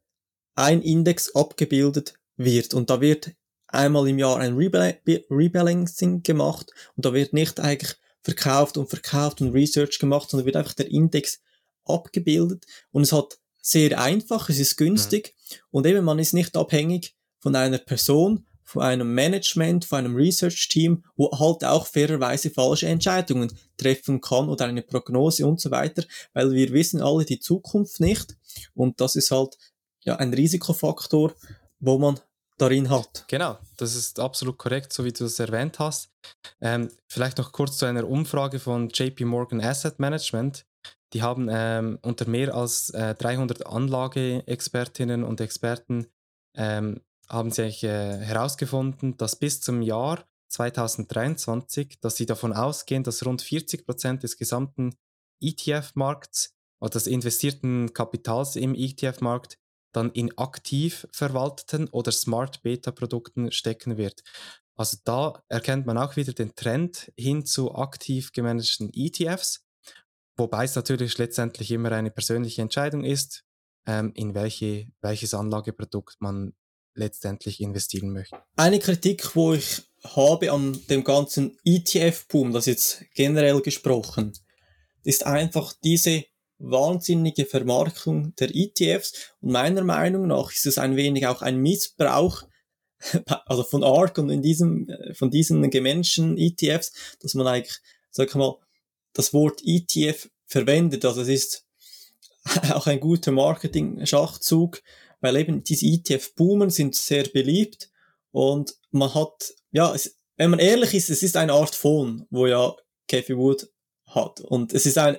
ein Index abgebildet wird. Und da wird einmal im Jahr ein Rebalancing gemacht. Und da wird nicht eigentlich verkauft und verkauft und Research gemacht, sondern wird einfach der Index abgebildet. Und es hat sehr einfach, es ist günstig. Ja. und eben man ist nicht abhängig von einer Person, von einem Management, von einem Research-Team, wo halt auch fairerweise falsche Entscheidungen treffen kann oder eine Prognose und so weiter, weil wir wissen alle die Zukunft nicht. Und das ist halt ja, ein Risikofaktor, wo man darin hat. Genau, das ist absolut korrekt, so wie du es erwähnt hast. Ähm, vielleicht noch kurz zu einer Umfrage von JP Morgan Asset Management. Die haben ähm, unter mehr als äh, 300 Anlageexpertinnen und Experten ähm, haben sie eigentlich, äh, herausgefunden, dass bis zum Jahr 2023, dass sie davon ausgehen, dass rund 40 Prozent des gesamten ETF-Markts oder des investierten Kapitals im ETF-Markt dann in aktiv verwalteten oder Smart Beta Produkten stecken wird. Also da erkennt man auch wieder den Trend hin zu aktiv gemanagten ETFs, wobei es natürlich letztendlich immer eine persönliche Entscheidung ist, ähm, in welche, welches Anlageprodukt man letztendlich investieren möchte. Eine Kritik, wo ich habe an dem ganzen ETF-Boom, das jetzt generell gesprochen, ist einfach diese wahnsinnige Vermarktung der ETFs und meiner Meinung nach ist es ein wenig auch ein Missbrauch also von ARK und in diesem äh, von diesen gemanagten ETFs, dass man eigentlich sag ich mal das Wort ETF verwendet, also es ist auch ein guter Marketing-Schachzug, weil eben diese ETF-Boomen sind sehr beliebt und man hat, ja, es, wenn man ehrlich ist, es ist eine Art Fonds, wo ja Cathy Wood hat. Und es ist ein,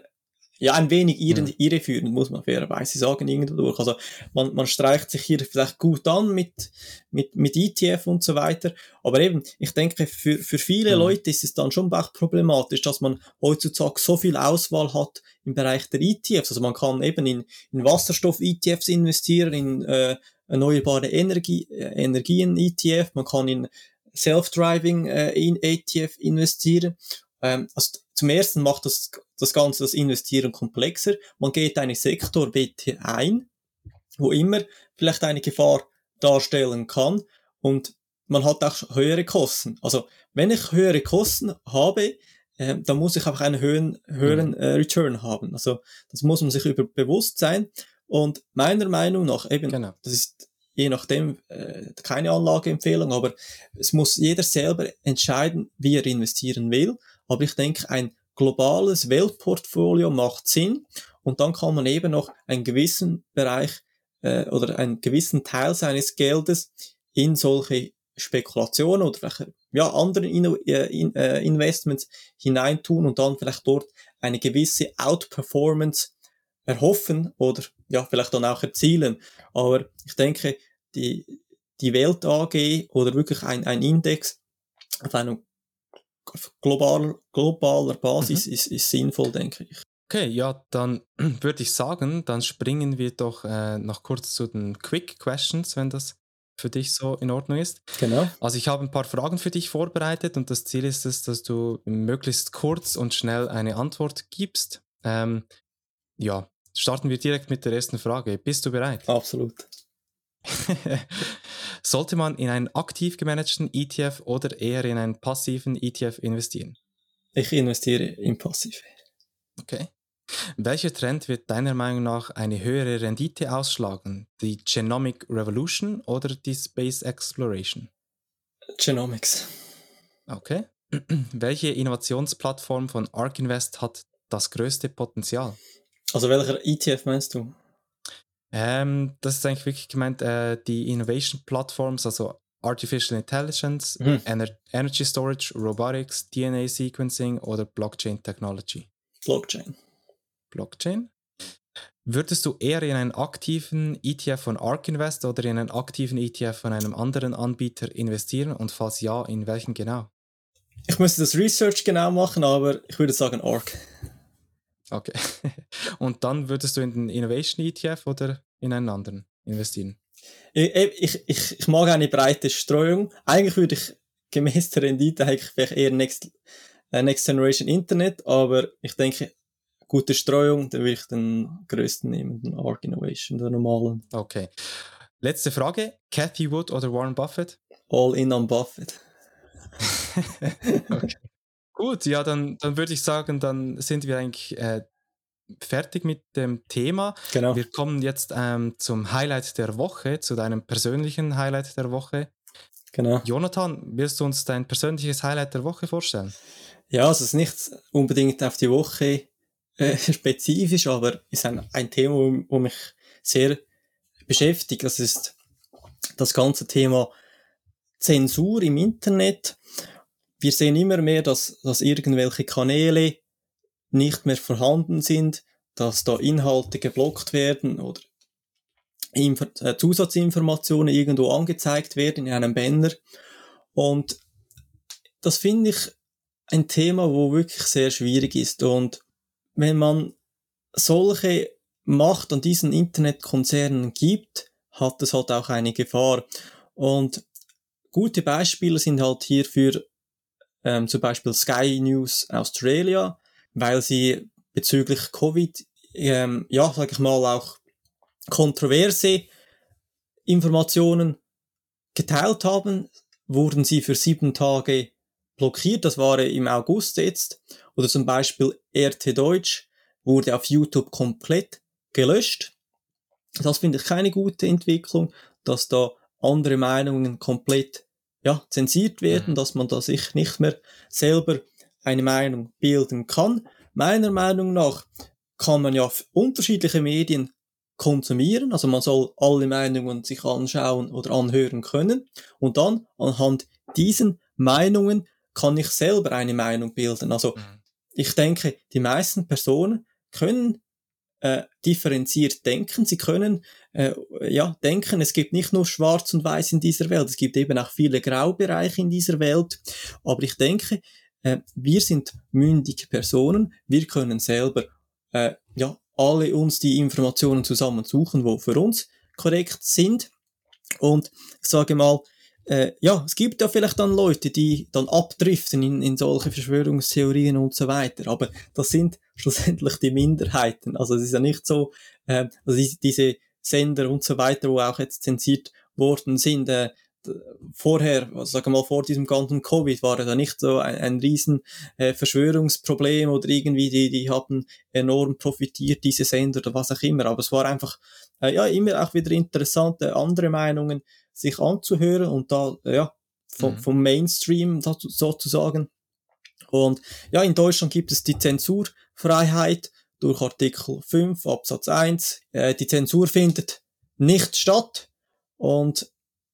ja, ein wenig irre, ja. irreführend, muss man fairerweise sagen, irgendwo durch. Also, man, man streicht sich hier vielleicht gut an mit, mit, mit ETF und so weiter. Aber eben, ich denke, für, für viele mhm. Leute ist es dann schon auch problematisch, dass man heutzutage so viel Auswahl hat im Bereich der ETFs. Also, man kann eben in, in Wasserstoff-ETFs investieren, in, äh, erneuerbare Energie, äh, Energien ETF, man kann in Self-Driving äh, in ETF investieren. Ähm, also zum ersten macht das, das Ganze das Investieren komplexer. Man geht eine Sektorwette ein, wo immer vielleicht eine Gefahr darstellen kann und man hat auch höhere Kosten. Also wenn ich höhere Kosten habe, äh, dann muss ich auch einen höheren, höheren mhm. äh, Return haben. Also das muss man sich über bewusst sein. Und meiner Meinung nach, eben, genau. das ist je nachdem äh, keine Anlageempfehlung, aber es muss jeder selber entscheiden, wie er investieren will. Aber ich denke, ein globales Weltportfolio macht Sinn und dann kann man eben noch einen gewissen Bereich äh, oder einen gewissen Teil seines Geldes in solche Spekulationen oder vielleicht ja, anderen in, äh, in, äh, Investments hineintun und dann vielleicht dort eine gewisse Outperformance erhoffen oder ja, vielleicht dann auch erzielen. Aber ich denke, die, die Welt AG oder wirklich ein, ein Index auf einem global, globaler Basis mhm. ist, ist sinnvoll, denke ich. Okay, ja, dann würde ich sagen, dann springen wir doch äh, noch kurz zu den Quick Questions, wenn das für dich so in Ordnung ist. Genau. Also ich habe ein paar Fragen für dich vorbereitet und das Ziel ist es, dass du möglichst kurz und schnell eine Antwort gibst. Ähm, ja, starten wir direkt mit der ersten Frage. Bist du bereit? Absolut. Sollte man in einen aktiv gemanagten ETF oder eher in einen passiven ETF investieren? Ich investiere in passiv. Okay. Welcher Trend wird deiner Meinung nach eine höhere Rendite ausschlagen? Die Genomic Revolution oder die Space Exploration? Genomics. Okay. Welche Innovationsplattform von ARK Invest hat das größte Potenzial? Also welcher ETF meinst du? Ähm, das ist eigentlich wirklich gemeint, äh, die Innovation Platforms, also Artificial Intelligence, mhm. Ener Energy Storage, Robotics, DNA Sequencing oder Blockchain Technology. Blockchain. Blockchain. Würdest du eher in einen aktiven ETF von ARK Invest oder in einen aktiven ETF von einem anderen Anbieter investieren und falls ja, in welchen genau? Ich müsste das Research genau machen, aber ich würde sagen ARK. Okay. Und dann würdest du in den Innovation ETF oder in einen anderen investieren? Ich, ich, ich, ich mag eine breite Streuung. Eigentlich würde ich gemäß der Rendite eigentlich vielleicht eher Next, äh, Next Generation Internet, aber ich denke, gute Streuung, dann würde ich den größten nehmen, den Arc Innovation, den normalen. Okay. Letzte Frage. Cathy Wood oder Warren Buffett? All in on Buffett. okay. Gut, ja, dann, dann würde ich sagen, dann sind wir eigentlich äh, fertig mit dem Thema. Genau. Wir kommen jetzt ähm, zum Highlight der Woche, zu deinem persönlichen Highlight der Woche. Genau. Jonathan, willst du uns dein persönliches Highlight der Woche vorstellen? Ja, also es ist nicht unbedingt auf die Woche äh, spezifisch, aber ist ein, ein Thema, wo mich sehr beschäftigt. Das ist das ganze Thema Zensur im Internet wir sehen immer mehr, dass, dass irgendwelche Kanäle nicht mehr vorhanden sind, dass da Inhalte geblockt werden oder äh, Zusatzinformationen irgendwo angezeigt werden in einem Banner. Und das finde ich ein Thema, wo wirklich sehr schwierig ist. Und wenn man solche Macht an diesen Internetkonzernen gibt, hat es halt auch eine Gefahr. Und gute Beispiele sind halt hierfür ähm, zum Beispiel Sky News Australia, weil sie bezüglich Covid, ähm, ja, sag ich mal, auch kontroverse Informationen geteilt haben, wurden sie für sieben Tage blockiert. Das war im August jetzt. Oder zum Beispiel RT Deutsch wurde auf YouTube komplett gelöscht. Das finde ich keine gute Entwicklung, dass da andere Meinungen komplett ja, zensiert werden, mhm. dass man da sich nicht mehr selber eine Meinung bilden kann. Meiner Meinung nach kann man ja unterschiedliche Medien konsumieren, also man soll alle Meinungen sich anschauen oder anhören können und dann anhand diesen Meinungen kann ich selber eine Meinung bilden. Also mhm. ich denke, die meisten Personen können äh, differenziert denken. Sie können äh, ja denken, es gibt nicht nur Schwarz und Weiß in dieser Welt, es gibt eben auch viele Graubereiche in dieser Welt. Aber ich denke, äh, wir sind mündige Personen, wir können selber äh, ja alle uns die Informationen zusammensuchen, wo für uns korrekt sind. Und ich sage mal, äh, ja, es gibt ja vielleicht dann Leute, die dann abdriften in, in solche Verschwörungstheorien und so weiter, aber das sind schlussendlich die Minderheiten. Also es ist ja nicht so, äh, also diese Sender und so weiter, wo auch jetzt zensiert worden sind, äh, vorher, also sagen wir mal vor diesem ganzen Covid, war da nicht so ein, ein riesen äh, Verschwörungsproblem oder irgendwie die, die hatten enorm profitiert, diese Sender oder was auch immer. Aber es war einfach äh, ja immer auch wieder interessante andere Meinungen sich anzuhören und da ja vom, mhm. vom Mainstream sozusagen. Und ja, in Deutschland gibt es die Zensurfreiheit durch Artikel 5 Absatz 1. Äh, die Zensur findet nicht statt und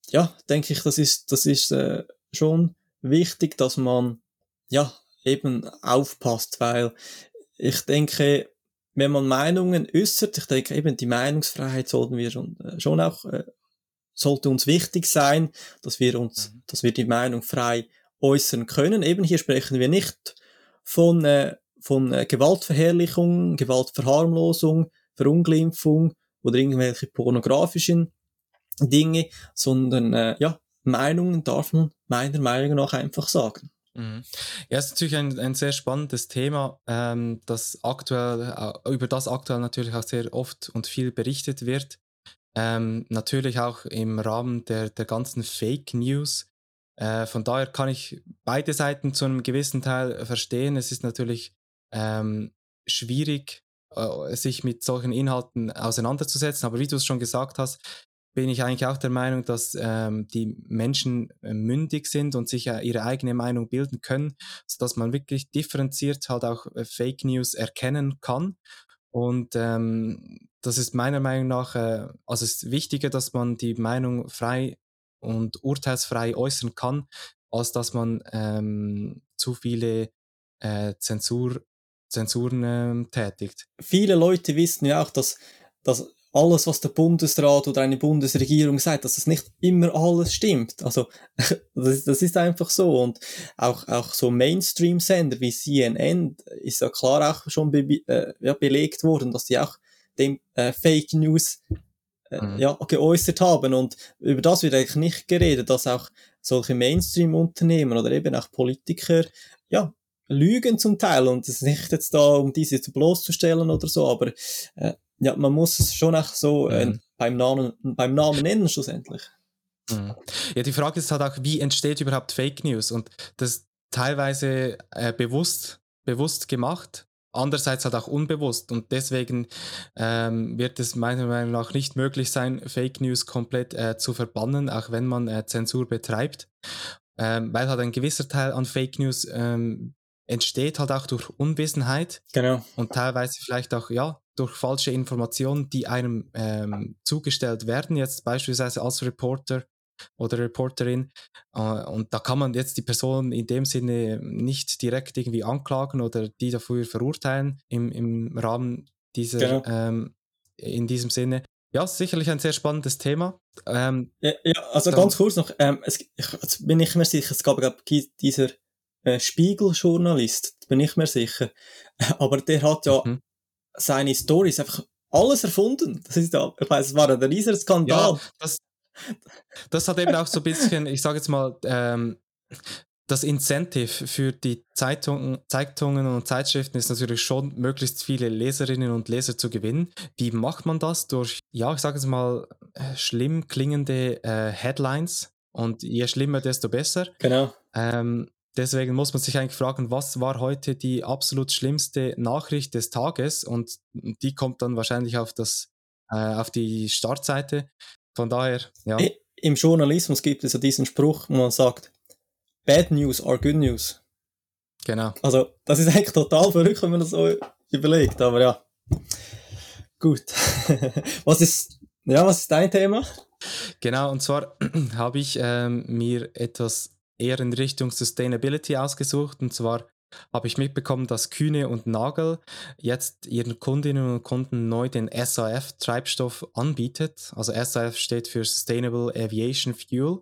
ja, denke ich, das ist, das ist äh, schon wichtig, dass man ja eben aufpasst, weil ich denke, wenn man Meinungen äußert, ich denke eben die Meinungsfreiheit sollten wir schon, äh, schon auch äh, sollte uns wichtig sein, dass wir uns, mhm. dass wir die Meinung frei äußern können. Eben hier sprechen wir nicht von äh, von äh, Gewaltverherrlichung, Gewaltverharmlosung, Verunglimpfung oder irgendwelche pornografischen Dinge, sondern äh, ja, Meinungen darf man meiner Meinung nach einfach sagen. Mhm. Ja, ist natürlich ein, ein sehr spannendes Thema, ähm, das aktuell, äh, über das aktuell natürlich auch sehr oft und viel berichtet wird. Ähm, natürlich auch im Rahmen der, der ganzen Fake News. Äh, von daher kann ich beide Seiten zu einem gewissen Teil verstehen. Es ist natürlich ähm, schwierig, äh, sich mit solchen Inhalten auseinanderzusetzen. Aber wie du es schon gesagt hast, bin ich eigentlich auch der Meinung, dass ähm, die Menschen äh, mündig sind und sich ihre eigene Meinung bilden können, sodass man wirklich differenziert halt auch äh, Fake News erkennen kann. Und ähm, das ist meiner Meinung nach, äh, also es ist wichtiger, dass man die Meinung frei und urteilsfrei äußern kann, als dass man ähm, zu viele äh, Zensur, Zensuren äh, tätigt. Viele Leute wissen ja auch, dass, dass alles, was der Bundesrat oder eine Bundesregierung sagt, dass das nicht immer alles stimmt. Also, das, das ist einfach so. Und auch, auch so Mainstream-Sender wie CNN ist ja klar auch schon be äh, ja, belegt worden, dass die auch dem äh, Fake News äh, mhm. ja, geäußert haben. Und über das wird eigentlich nicht geredet, dass auch solche Mainstream-Unternehmen oder eben auch Politiker, ja, lügen zum Teil und es ist nicht jetzt da, um diese zu bloßzustellen oder so, aber äh, ja, man muss es schon auch so äh, mhm. beim, Namen, beim Namen nennen, schlussendlich. Mhm. Ja, die Frage ist halt auch, wie entsteht überhaupt Fake News? Und das teilweise äh, bewusst, bewusst gemacht, andererseits halt auch unbewusst. Und deswegen ähm, wird es meiner Meinung nach nicht möglich sein, Fake News komplett äh, zu verbannen, auch wenn man äh, Zensur betreibt. Ähm, weil halt ein gewisser Teil an Fake News ähm, entsteht halt auch durch Unwissenheit. Genau. Und teilweise vielleicht auch, ja, durch falsche Informationen, die einem ähm, zugestellt werden, jetzt beispielsweise als Reporter oder Reporterin. Äh, und da kann man jetzt die Person in dem Sinne nicht direkt irgendwie anklagen oder die dafür verurteilen im, im Rahmen dieser, genau. ähm, in diesem Sinne. Ja, sicherlich ein sehr spannendes Thema. Ähm, ja, ja, also ganz kurz noch, ähm, es, ich, jetzt bin ich mir sicher, es gab, gab dieser äh, Spiegel-Journalist, bin ich mir sicher. Aber der hat ja mhm. seine Stories einfach alles erfunden. Das ist ja, ich weiß, es war ein riesiger Skandal. Ja, das, das hat eben auch so ein bisschen, ich sage jetzt mal, ähm, das Incentive für die Zeitungen, Zeitungen und Zeitschriften ist natürlich schon, möglichst viele Leserinnen und Leser zu gewinnen. Wie macht man das? Durch, ja, ich sage jetzt mal, äh, schlimm klingende äh, Headlines. Und je schlimmer, desto besser. Genau. Ähm, Deswegen muss man sich eigentlich fragen, was war heute die absolut schlimmste Nachricht des Tages? Und die kommt dann wahrscheinlich auf, das, äh, auf die Startseite. Von daher, ja. Im Journalismus gibt es ja diesen Spruch, wo man sagt, Bad News are good news. Genau. Also, das ist eigentlich total verrückt, wenn man das so überlegt, aber ja. Gut. was ist, ja, was ist dein Thema? Genau, und zwar habe ich ähm, mir etwas eher in Richtung Sustainability ausgesucht. Und zwar habe ich mitbekommen, dass Kühne und Nagel jetzt ihren Kundinnen und Kunden neu den SAF-Treibstoff anbietet. Also SAF steht für Sustainable Aviation Fuel.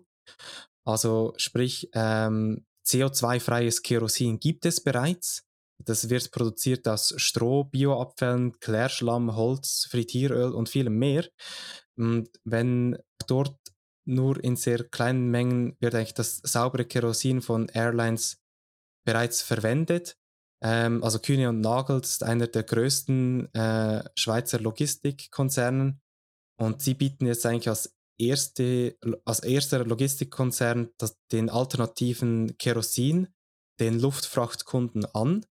Also sprich, ähm, CO2-freies Kerosin gibt es bereits. Das wird produziert aus Stroh, Bioabfällen, Klärschlamm, Holz, Frittieröl und vielem mehr. Und wenn dort nur in sehr kleinen Mengen wird eigentlich das saubere Kerosin von Airlines bereits verwendet. Ähm, also Kühne und Nagel ist einer der größten äh, Schweizer Logistikkonzernen und sie bieten jetzt eigentlich als erste, als erster Logistikkonzern das, den alternativen Kerosin den Luftfrachtkunden an.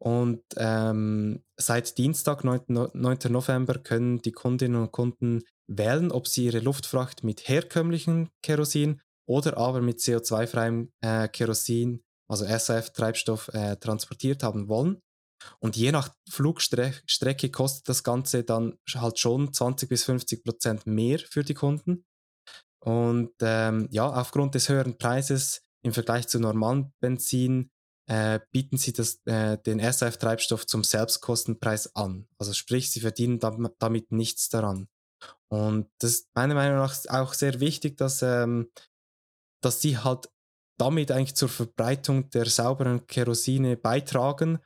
Und ähm, seit Dienstag, 9. 9. November, können die Kundinnen und Kunden wählen, ob sie ihre Luftfracht mit herkömmlichem Kerosin oder aber mit CO2-freiem äh, Kerosin, also SAF-Treibstoff, äh, transportiert haben wollen. Und je nach Flugstrecke kostet das Ganze dann halt schon 20 bis 50 Prozent mehr für die Kunden. Und ähm, ja, aufgrund des höheren Preises im Vergleich zu normalen Benzin äh, bieten sie das, äh, den SAF-Treibstoff zum Selbstkostenpreis an. Also sprich, sie verdienen damit nichts daran. Und das ist meiner Meinung nach auch sehr wichtig, dass, ähm, dass sie halt damit eigentlich zur Verbreitung der sauberen Kerosine beitragen.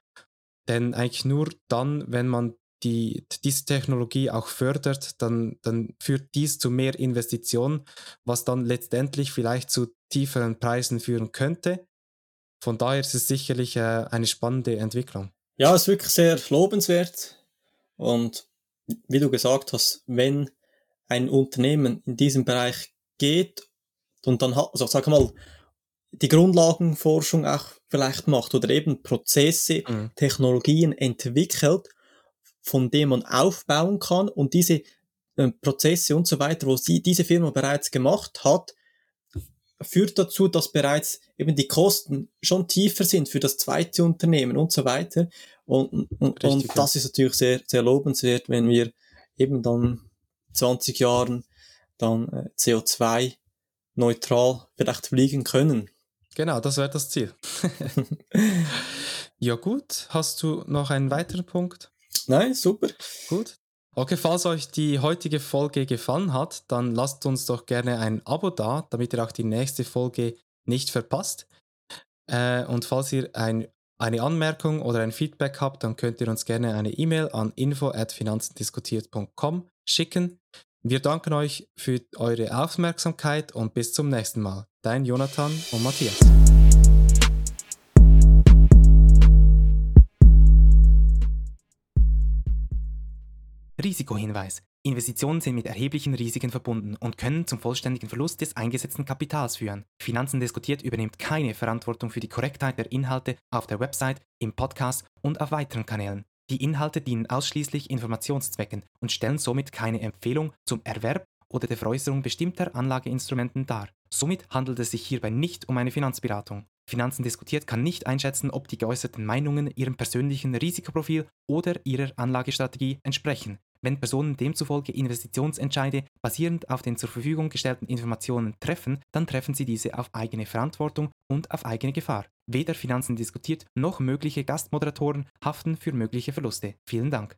Denn eigentlich nur dann, wenn man die, diese Technologie auch fördert, dann, dann führt dies zu mehr Investitionen, was dann letztendlich vielleicht zu tieferen Preisen führen könnte. Von daher ist es sicherlich äh, eine spannende Entwicklung. Ja, es ist wirklich sehr lobenswert. Und wie du gesagt hast, wenn ein Unternehmen in diesem Bereich geht und dann hat, also sag mal, die Grundlagenforschung auch vielleicht macht oder eben Prozesse, mhm. Technologien entwickelt, von denen man aufbauen kann und diese äh, Prozesse und so weiter, wo sie diese Firma bereits gemacht hat, führt dazu, dass bereits eben die Kosten schon tiefer sind für das zweite Unternehmen und so weiter. Und, und, Richtig, und das ist natürlich sehr, sehr lobenswert, wenn wir eben dann 20 Jahren dann äh, CO2 neutral vielleicht fliegen können. Genau, das wäre das Ziel. ja gut, hast du noch einen weiteren Punkt? Nein, super. Gut, Okay, falls euch die heutige Folge gefallen hat, dann lasst uns doch gerne ein Abo da, damit ihr auch die nächste Folge nicht verpasst. Äh, und falls ihr ein, eine Anmerkung oder ein Feedback habt, dann könnt ihr uns gerne eine E-Mail an info@finanzendiskutiert.com schicken. Wir danken euch für eure Aufmerksamkeit und bis zum nächsten Mal. Dein Jonathan und Matthias. Risikohinweis. Investitionen sind mit erheblichen Risiken verbunden und können zum vollständigen Verlust des eingesetzten Kapitals führen. Finanzen diskutiert übernimmt keine Verantwortung für die Korrektheit der Inhalte auf der Website, im Podcast und auf weiteren Kanälen. Die Inhalte dienen ausschließlich Informationszwecken und stellen somit keine Empfehlung zum Erwerb oder der Veräußerung bestimmter Anlageinstrumenten dar. Somit handelt es sich hierbei nicht um eine Finanzberatung. Finanzen diskutiert kann nicht einschätzen, ob die geäußerten Meinungen ihrem persönlichen Risikoprofil oder ihrer Anlagestrategie entsprechen. Wenn Personen demzufolge Investitionsentscheide basierend auf den zur Verfügung gestellten Informationen treffen, dann treffen sie diese auf eigene Verantwortung und auf eigene Gefahr. Weder Finanzen diskutiert noch mögliche Gastmoderatoren haften für mögliche Verluste. Vielen Dank.